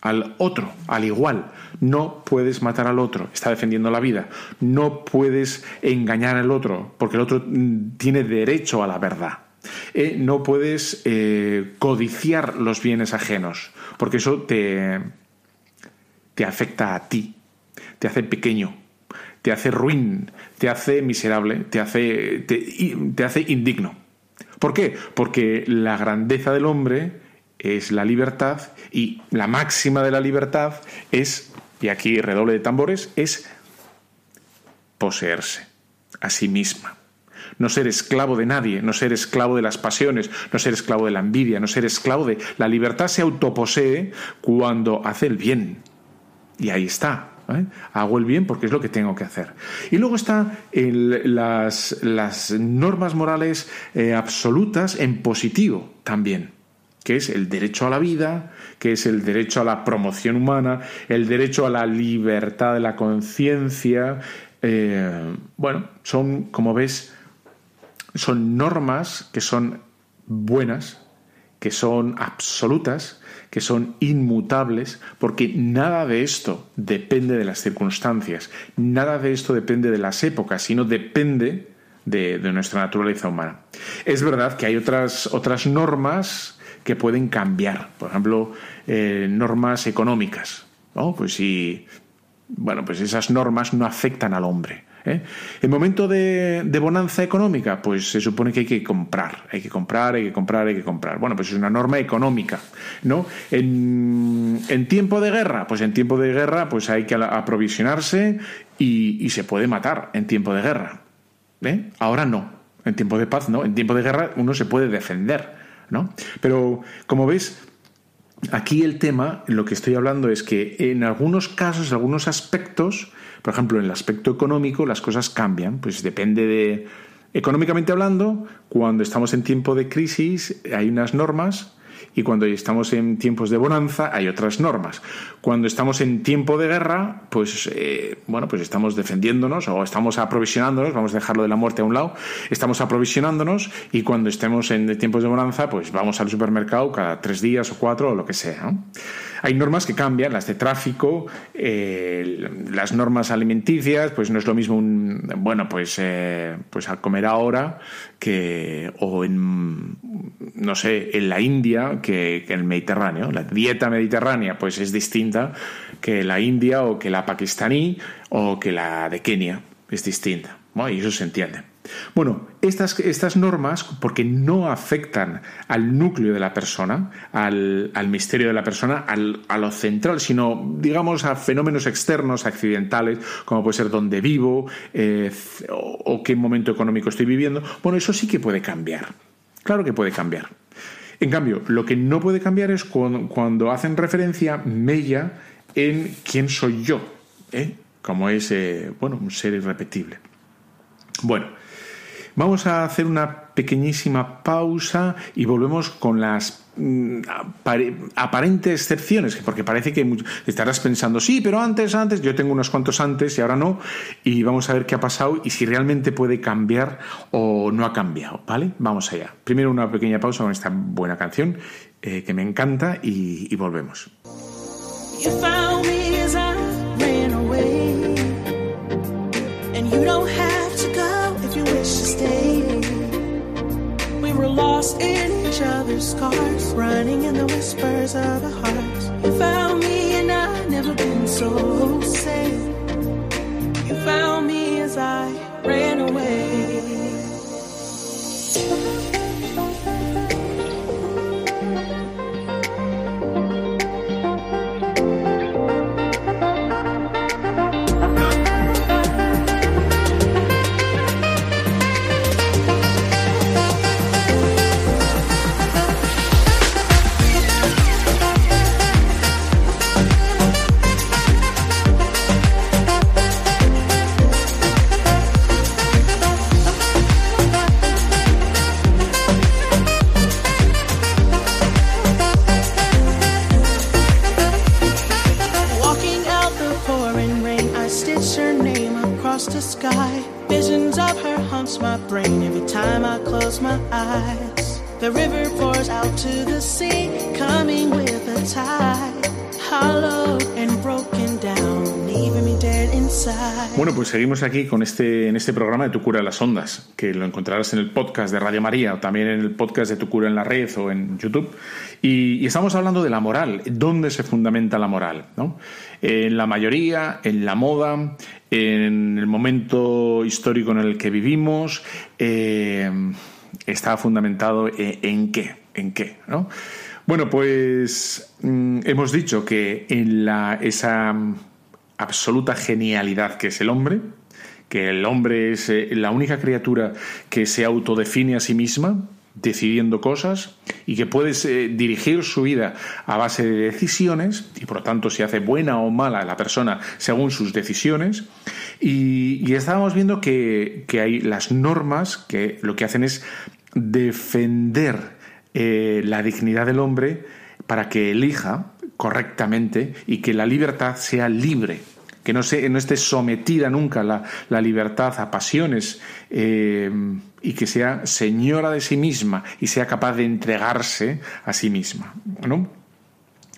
al otro, al igual. No puedes matar al otro, está defendiendo la vida. No puedes engañar al otro, porque el otro mm, tiene derecho a la verdad. Eh, no puedes eh, codiciar los bienes ajenos, porque eso te, te afecta a ti, te hace pequeño, te hace ruin, te hace miserable, te hace, te, te hace indigno. ¿Por qué? Porque la grandeza del hombre es la libertad y la máxima de la libertad es, y aquí redoble de tambores, es poseerse a sí misma. No ser esclavo de nadie, no ser esclavo de las pasiones, no ser esclavo de la envidia, no ser esclavo de... La libertad se autoposee cuando hace el bien. Y ahí está. ¿eh? Hago el bien porque es lo que tengo que hacer. Y luego están las, normas morales eh, absolutas en positivo también, que es el derecho a la vida, que es el derecho a la promoción humana, el derecho a la libertad de la conciencia. eh, bueno, son, como ves, son normas que son buenas, que son absolutas, que son inmutables, porque nada de esto depende de las circunstancias, nada de esto depende de las épocas, sino depende de, de nuestra naturaleza humana. Es verdad que hay otras, otras normas que pueden cambiar, por ejemplo, eh, normas económicas. ¿no? Pues si bueno, pues esas normas no afectan al hombre. ¿eh? En momento de, bonanza económica, pues se supone que hay que comprar, hay que comprar, hay que comprar, hay que comprar. Bueno, pues es una norma económica, ¿no? En, tiempo de guerra, pues en tiempo de guerra, pues hay que aprovisionarse y, y se puede matar en tiempo de guerra. ¿eh? Ahora no, en tiempo de paz no, en tiempo de guerra uno se puede defender, ¿no? Pero como ves, Aquí el tema, lo que estoy hablando es que en algunos casos, en algunos aspectos, por ejemplo, en el aspecto económico, las cosas cambian. Pues depende de. Económicamente hablando, cuando estamos en tiempo de crisis, hay unas normas. Y cuando estamos en tiempos de bonanza hay otras normas. Cuando estamos en tiempo de guerra, pues eh, bueno, pues estamos defendiéndonos o estamos aprovisionándonos, vamos a dejarlo de la muerte a un lado, estamos aprovisionándonos y cuando estemos en tiempos de bonanza, pues vamos al supermercado cada tres días o cuatro o lo que sea. Hay normas que cambian, las de tráfico, eh, las normas alimenticias, pues no es lo mismo un, bueno, pues, eh, pues al comer ahora que, o en, no sé, en la India que, en el Mediterráneo. La dieta mediterránea, pues es distinta que la India o que la pakistaní o que la de Kenia. Es distinta. ¿no? Y eso se entiende. Bueno, estas, estas normas, porque no afectan al núcleo de la persona, al, al misterio de la persona, al- a lo central, sino, digamos, a fenómenos externos, accidentales, como puede ser dónde vivo eh, o, qué momento económico estoy viviendo, bueno, eso sí que puede cambiar. Claro que puede cambiar. En cambio, lo que no puede cambiar es cuando, cuando hacen referencia mella en quién soy yo, ¿eh? como es, eh, bueno, un ser irrepetible. Bueno, vamos a hacer una pequeñísima pausa y volvemos con las mm, apare- aparentes excepciones, porque parece que estarás pensando, sí, pero antes, antes, yo tengo unos cuantos antes y ahora no, y vamos a ver qué ha pasado y si realmente puede cambiar o no ha cambiado, ¿vale? Vamos allá. Primero una pequeña pausa con esta buena canción eh, que me encanta y, y volvemos. You lost in each other's cars, running in the whispers of our hearts. You found me and I've never been so safe. You found me as I ran away. Brain every time I close my eyes. The river pours out to the sea, coming with a tide. Hollow and broken down, leaving me dead inside. Bueno, pues seguimos aquí con este, en este programa de Tu Cura en las Ondas, que lo encontrarás en el podcast de Radio María o también en el podcast de Tu Cura en la Red o en YouTube. Y, y estamos hablando de la moral, dónde se fundamenta la moral, ¿no? En la mayoría, en la moda, en el momento histórico en el que vivimos, eh, está fundamentado en, en qué, en qué, ¿no? Bueno, pues mm, hemos dicho que en la, esa absoluta genialidad que es el hombre, que el hombre es eh, la única criatura que se autodefine a sí misma, decidiendo cosas, y que puede eh, dirigir su vida a base de decisiones, y por lo tanto se hace buena o mala la persona según sus decisiones. Y, estábamos viendo que, que hay las normas que lo que hacen es defender eh, la dignidad del hombre para que elija correctamente y que la libertad sea libre, que no, se, no esté sometida nunca la, la libertad a pasiones eh, y que sea señora de sí misma y sea capaz de entregarse a sí misma. ¿no?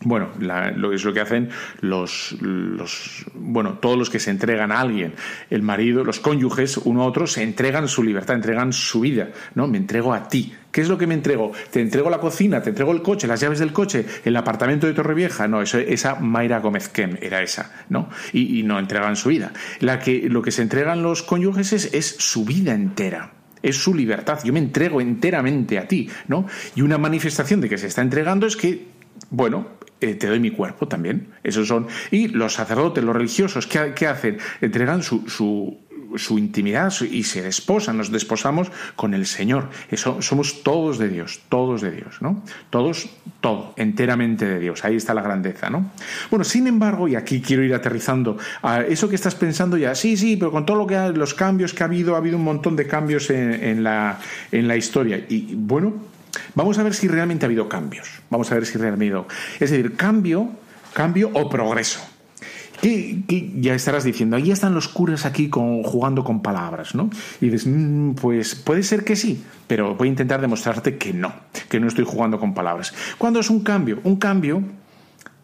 Bueno, la- lo, es lo que hacen los, los, bueno, todos los que se entregan a alguien. El marido, los cónyuges, uno a otro, se entregan su libertad, entregan su vida. ¿no? Me entrego a ti. ¿Qué es lo que me entrego? Te entrego la cocina, te entrego el coche, las llaves del coche, el apartamento de Torrevieja. No, eso, esa Mayra Gómez Kem era esa, ¿no? Y, no entregan su vida. La que, lo que se entregan los cónyuges es, es su vida entera es su libertad. Yo me entrego enteramente a ti, ¿no? Y una manifestación de que se está entregando es que, bueno, eh, te doy mi cuerpo también. Esos son. Y los sacerdotes, los religiosos, ¿qué, qué hacen? Entregan su, su, su intimidad y se desposan, nos desposamos con el Señor. Eso, somos todos de Dios, todos de Dios, ¿no? Todos, todo, enteramente de Dios. Ahí está la grandeza, ¿no? Bueno, sin embargo, y aquí quiero ir aterrizando a eso que estás pensando ya, sí, sí, pero con todo lo que ha- los cambios que ha habido, ha habido un montón de cambios en, en la, en la historia. Y bueno, vamos a ver si realmente ha habido cambios. Vamos a ver si realmente ha habido. Es decir, cambio, cambio o progreso. ¿Qué, qué- ya estarás diciendo, ahí están los curas aquí jugando con palabras, ¿no? Y dices, "Mm, pues puede ser que sí, pero voy a intentar demostrarte que no, que no estoy jugando con palabras. ¿Cuándo es un cambio? Un cambio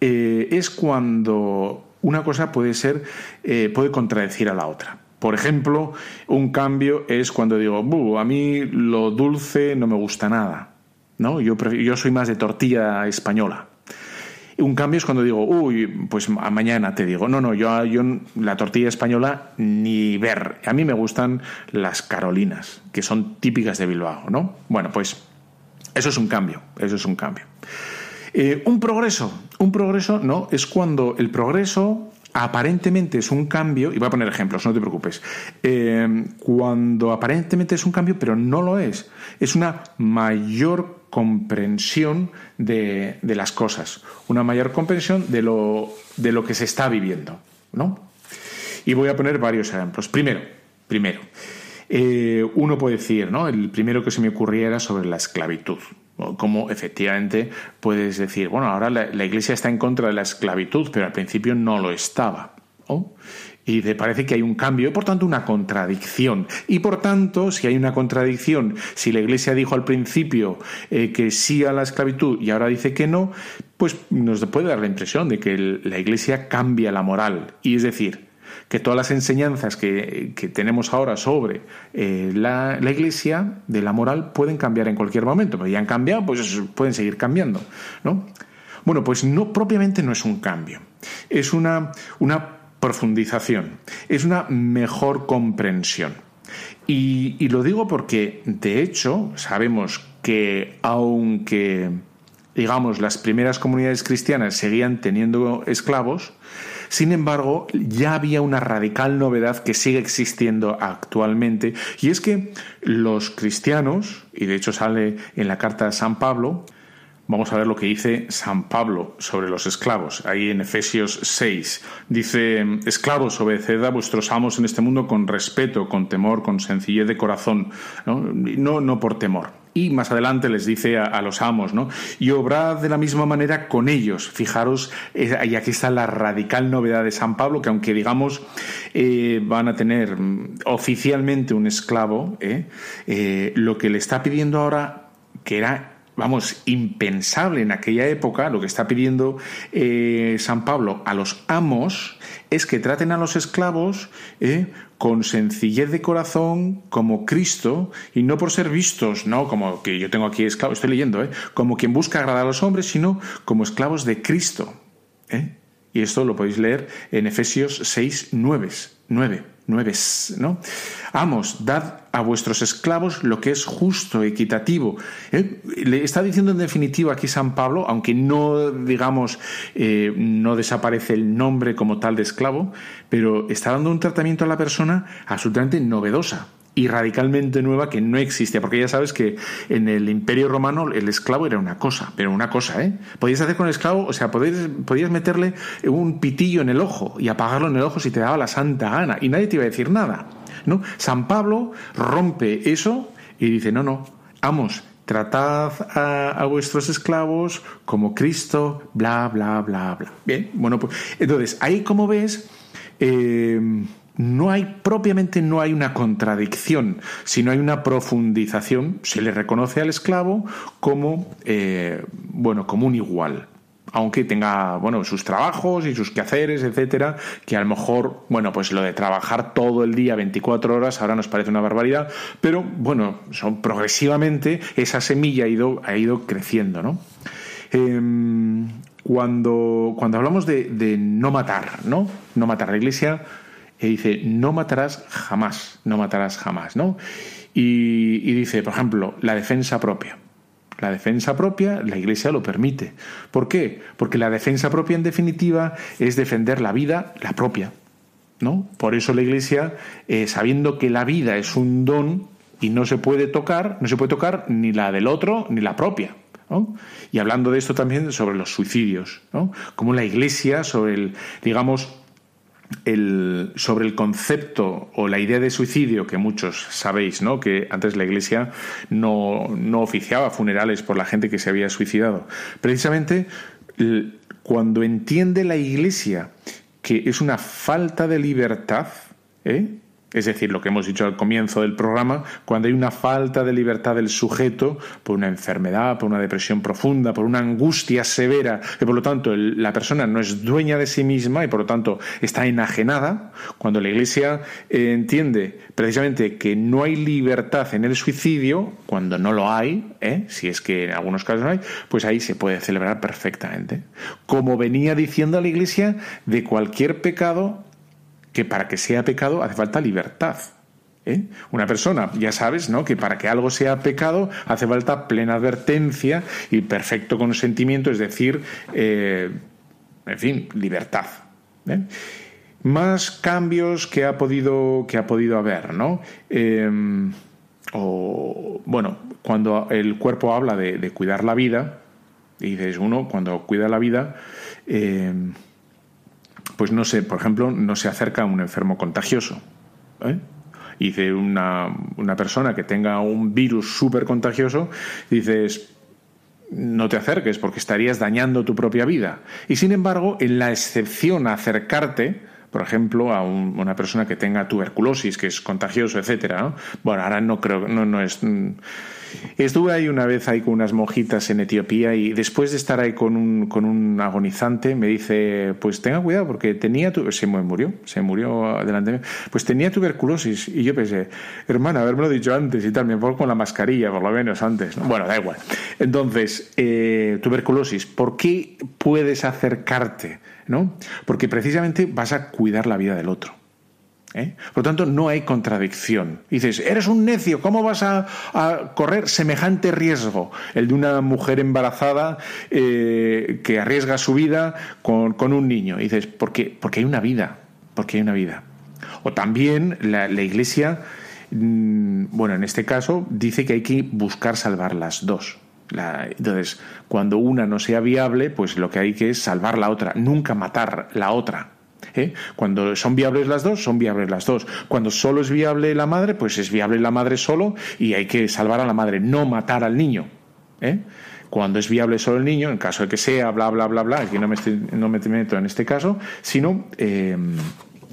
eh, es cuando una cosa puede ser, eh, puede contradecir a la otra. Por ejemplo, un cambio es cuando digo, "Bu, a mí lo dulce no me gusta nada, ¿no? Yo, yo soy más de tortilla española. Un cambio es cuando digo, uy, pues mañana te digo, no, no, yo, yo la tortilla española ni ver. A mí me gustan las carolinas, que son típicas de Bilbao, ¿no? Bueno, pues eso es un cambio, eso es un cambio. Eh, un progreso, un progreso, no, es cuando el progreso aparentemente es un cambio, y voy a poner ejemplos, no te preocupes, Eh, cuando aparentemente es un cambio, pero no lo es, es una mayor comprensión de, de las cosas, una mayor comprensión de lo, de lo que se está viviendo, ¿no? Y voy a poner varios ejemplos. Primero, primero, eh, uno puede decir, ¿no? El primero que se me ocurría era sobre la esclavitud. Como efectivamente puedes decir, bueno, ahora la, Iglesia está en contra de la esclavitud, pero al principio no lo estaba. Y te parece que hay un cambio, y por tanto una contradicción. Y por tanto, si hay una contradicción, si la Iglesia dijo al principio eh, que sí a la esclavitud y ahora dice que no, pues nos puede dar la impresión de que la Iglesia cambia la moral. Y es decir, que todas las enseñanzas que, que tenemos ahora sobre eh, la, la Iglesia de la moral pueden cambiar en cualquier momento, pero ya han cambiado, pues pueden seguir cambiando, ¿no? Bueno, pues no propiamente no es un cambio, es una, una profundización, es una mejor comprensión. Y, y lo digo porque, de hecho, sabemos que aunque, digamos, las primeras comunidades cristianas seguían teniendo esclavos, sin embargo, ya había una radical novedad que sigue existiendo actualmente, y es que los cristianos, y de hecho sale en la carta de San Pablo, Vamos a ver lo que dice San Pablo sobre los esclavos, ahí en Efesios 6. Dice, esclavos, obedeced a vuestros amos en este mundo con respeto, con temor, con sencillez de corazón, no, no, no por temor. Y más adelante les dice a, los amos, ¿no? Y obrad de la misma manera con ellos. Fijaros, eh, y aquí está la radical novedad de San Pablo, que aunque digamos eh, van a tener mm, oficialmente un esclavo, ¿eh? Eh, lo que le está pidiendo ahora, que era vamos, impensable en aquella época, lo que está pidiendo eh, San Pablo a los amos es que traten a los esclavos eh, con sencillez de corazón, como Cristo, y no por ser vistos, no como que yo tengo aquí esclavos, estoy leyendo, eh, como quien busca agradar a los hombres, sino como esclavos de Cristo. ¿eh? Y esto lo podéis leer en Efesios 6, 9, 9, 9, ¿no? Amos, dad a vuestros esclavos lo que es justo, equitativo. Le está diciendo en definitiva aquí San Pablo, aunque no, digamos, eh, no desaparece el nombre como tal de esclavo, pero está dando un tratamiento a la persona absolutamente novedosa y radicalmente nueva que no existía, porque ya sabes que en el Imperio Romano el esclavo era una cosa, pero una cosa, ¿eh? Podías hacer con el esclavo, o sea, podías, podías meterle un pitillo en el ojo y apagarlo en el ojo si te daba la santa gana y nadie te iba a decir nada, ¿no? San Pablo rompe eso y dice, no, no, vamos, tratad a, a, vuestros esclavos como Cristo, bla, bla, bla, bla. Bien, bueno, pues entonces, ahí como ves, eh, no hay propiamente no hay una contradicción, sino hay una profundización. Se le reconoce al esclavo como eh, bueno, como un igual. Aunque tenga, bueno, sus trabajos y sus quehaceres, etcétera, que a lo mejor, bueno, pues lo de trabajar todo el día, 24 horas, ahora nos parece una barbaridad, pero bueno, son progresivamente esa semilla ha ido, ha ido creciendo, ¿no? Eh, cuando, cuando hablamos de, de no matar, ¿no? No matar. La iglesia y dice, no matarás jamás, no matarás jamás, ¿no? Y, y, dice, por ejemplo, la defensa propia. La defensa propia, la Iglesia lo permite. ¿Por qué? Porque la defensa propia, en definitiva, es defender la vida, la propia, ¿no? Por eso la Iglesia, eh, sabiendo que la vida es un don y no se puede tocar, no se puede tocar ni la del otro ni la propia. ¿no? Y hablando de esto también sobre los suicidios, ¿no? Como la Iglesia, sobre el, digamos, el, sobre el concepto o la idea de suicidio que muchos sabéis, ¿no? Que antes la Iglesia no, no oficiaba funerales por la gente que se había suicidado. Precisamente cuando entiende la Iglesia que es una falta de libertad, ¿eh? Es decir, lo que hemos dicho al comienzo del programa, cuando hay una falta de libertad del sujeto por una enfermedad, por una depresión profunda, por una angustia severa, que por lo tanto la persona no es dueña de sí misma y por lo tanto está enajenada, cuando la Iglesia eh, entiende precisamente que no hay libertad en el suicidio, cuando no lo hay, ¿eh? si es que en algunos casos no hay, pues ahí se puede celebrar perfectamente. Como venía diciendo la Iglesia, de cualquier pecado que para que sea pecado hace falta libertad. ¿eh? Una persona, ya sabes, ¿no? Que para que algo sea pecado hace falta plena advertencia y perfecto consentimiento, es decir, eh, en fin, libertad. ¿eh? Más cambios que ha podido, que ha podido haber, ¿no? o, bueno, cuando el cuerpo habla de, de, cuidar la vida, y dices, uno, cuando cuida la vida, pues no sé, por ejemplo, no se acerca a un enfermo contagioso. ¿eh? Y dice una, una, persona que tenga un virus súper contagioso, dices, no te acerques porque estarías dañando tu propia vida. Y sin embargo, en la excepción a acercarte, por ejemplo, a un, una persona que tenga tuberculosis, que es contagioso, etcétera, ¿no? Bueno, ahora no creo, no, no es. Estuve ahí una vez ahí con unas monjitas en Etiopía y después de estar ahí con un, con un agonizante me dice, pues tenga cuidado porque tenía, tu... se murió, se murió delante de mí, pues tenía tuberculosis y yo pensé, hermana, haberme dicho antes y tal, me pongo con la mascarilla por lo menos antes, ¿no? bueno, da igual. Entonces, eh, tuberculosis, ¿por qué puedes acercarte? ¿no? Porque precisamente vas a cuidar la vida del otro. ¿Eh? Por lo tanto, no hay contradicción. Dices, eres un necio, ¿cómo vas a, correr semejante riesgo? El de una mujer embarazada eh, que arriesga su vida con, un niño. Dices, ¿por qué? Porque hay una vida, porque hay una vida. O también la, Iglesia, mmm, bueno, en este caso, dice que hay que buscar salvar las dos. La, entonces, cuando una no sea viable, pues lo que hay que es salvar la otra, nunca matar la otra. ¿Eh? Cuando son viables las dos, son viables las dos. Cuando solo es viable la madre, pues es viable la madre solo y hay que salvar a la madre, no matar al niño. ¿eh? Cuando es viable solo el niño, en caso de que sea, bla, bla, bla, bla, aquí no me, estoy- no me meto en este caso, sino eh,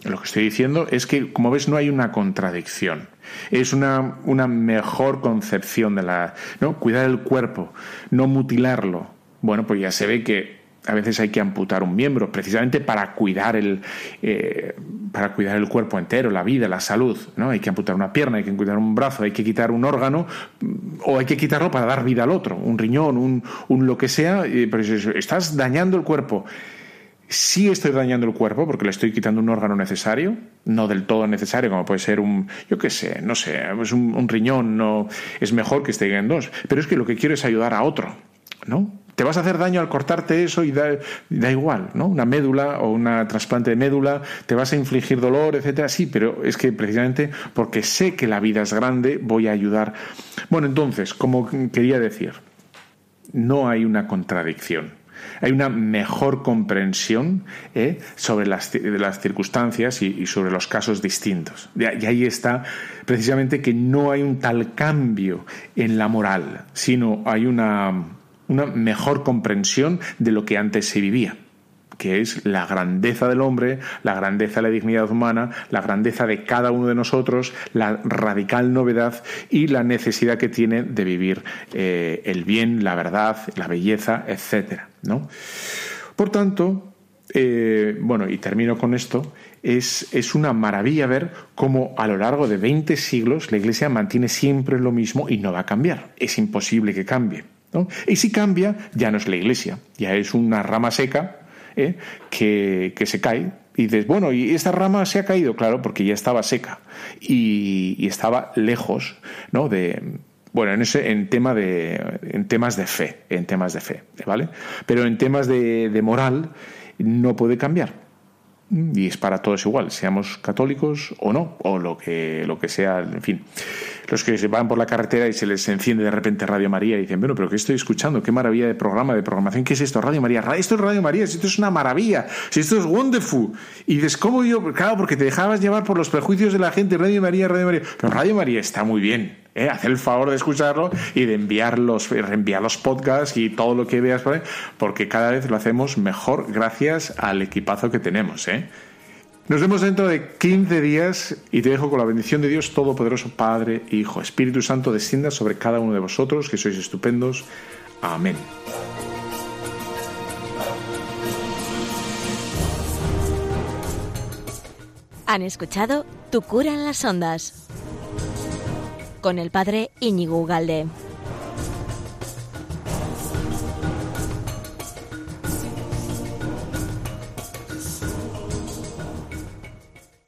lo que estoy diciendo es que, como ves, no hay una contradicción. Es una, una mejor concepción de la. ¿no? Cuidar el cuerpo, no mutilarlo. Bueno, pues ya se ve que a veces hay que amputar un miembro precisamente para cuidar el eh, para cuidar el cuerpo entero la vida la salud no hay que amputar una pierna hay que quitar un brazo hay que quitar un órgano mm, o hay que quitarlo para dar vida al otro un riñón un, lo que sea pero es- estás dañando el cuerpo sí estoy dañando el cuerpo porque le estoy quitando un órgano necesario, no del todo necesario, como puede ser un, yo qué sé, no sé, pues un, un riñón, no, es mejor que esté en dos, pero es que lo que quiero es ayudar a otro, ¿no? Te vas a hacer daño al cortarte eso y da, da igual, ¿no? Una médula o una trasplante de médula, te vas a infligir dolor, etcétera, sí, pero es que precisamente porque sé que la vida es grande, voy a ayudar. Bueno, entonces, como quería decir, no hay una contradicción. Hay una mejor comprensión ¿eh? sobre las, las circunstancias y, sobre los casos distintos. Y ahí está precisamente que no hay un tal cambio en la moral, sino hay una, una mejor comprensión de lo que antes se vivía que es la grandeza del hombre, la grandeza de la dignidad humana, la grandeza de cada uno de nosotros, la radical novedad y la necesidad que tiene de vivir eh, el bien, la verdad, la belleza, etcétera, ¿no? Por tanto, eh, bueno, y termino con esto, es, es una maravilla ver cómo a lo largo de 20 siglos la Iglesia mantiene siempre lo mismo y no va a cambiar. Es imposible que cambie. Y si cambia, ya no es la Iglesia, ya es una rama seca ¿eh? que, que se cae. Y dices, bueno, ¿y esta rama se ha caído? Claro, porque ya estaba seca y, y estaba lejos ¿no? de, bueno, en, ese, en, tema de, en temas de fe, en temas de fe, ¿vale? Pero en temas de, de moral no puede cambiar. Y es para todos igual, seamos católicos o no, o lo que, lo que sea, en fin. Los que se van por la carretera y se les enciende de repente Radio María y dicen, bueno, pero ¿qué estoy escuchando? ¿Qué maravilla de programa, de programación? ¿Qué es esto? Radio María. Esto es Radio María, si esto es una maravilla, si esto es wonderful. Y dices, ¿cómo yo? Claro, porque te dejabas llevar por los prejuicios de la gente, Radio María, Radio María. Pero Radio María está muy bien. ¿Eh? Haz el favor de escucharlo y de enviar los, reenviar los podcasts y todo lo que veas porque cada vez lo hacemos mejor gracias al equipazo que tenemos. ¿eh? Nos vemos dentro de 15 días y te dejo con la bendición de Dios Todopoderoso, Padre, Hijo, Espíritu Santo, descienda sobre cada uno de vosotros, que sois estupendos. Amén. Han escuchado Tu cura en las ondas con el padre Íñigo Ugalde.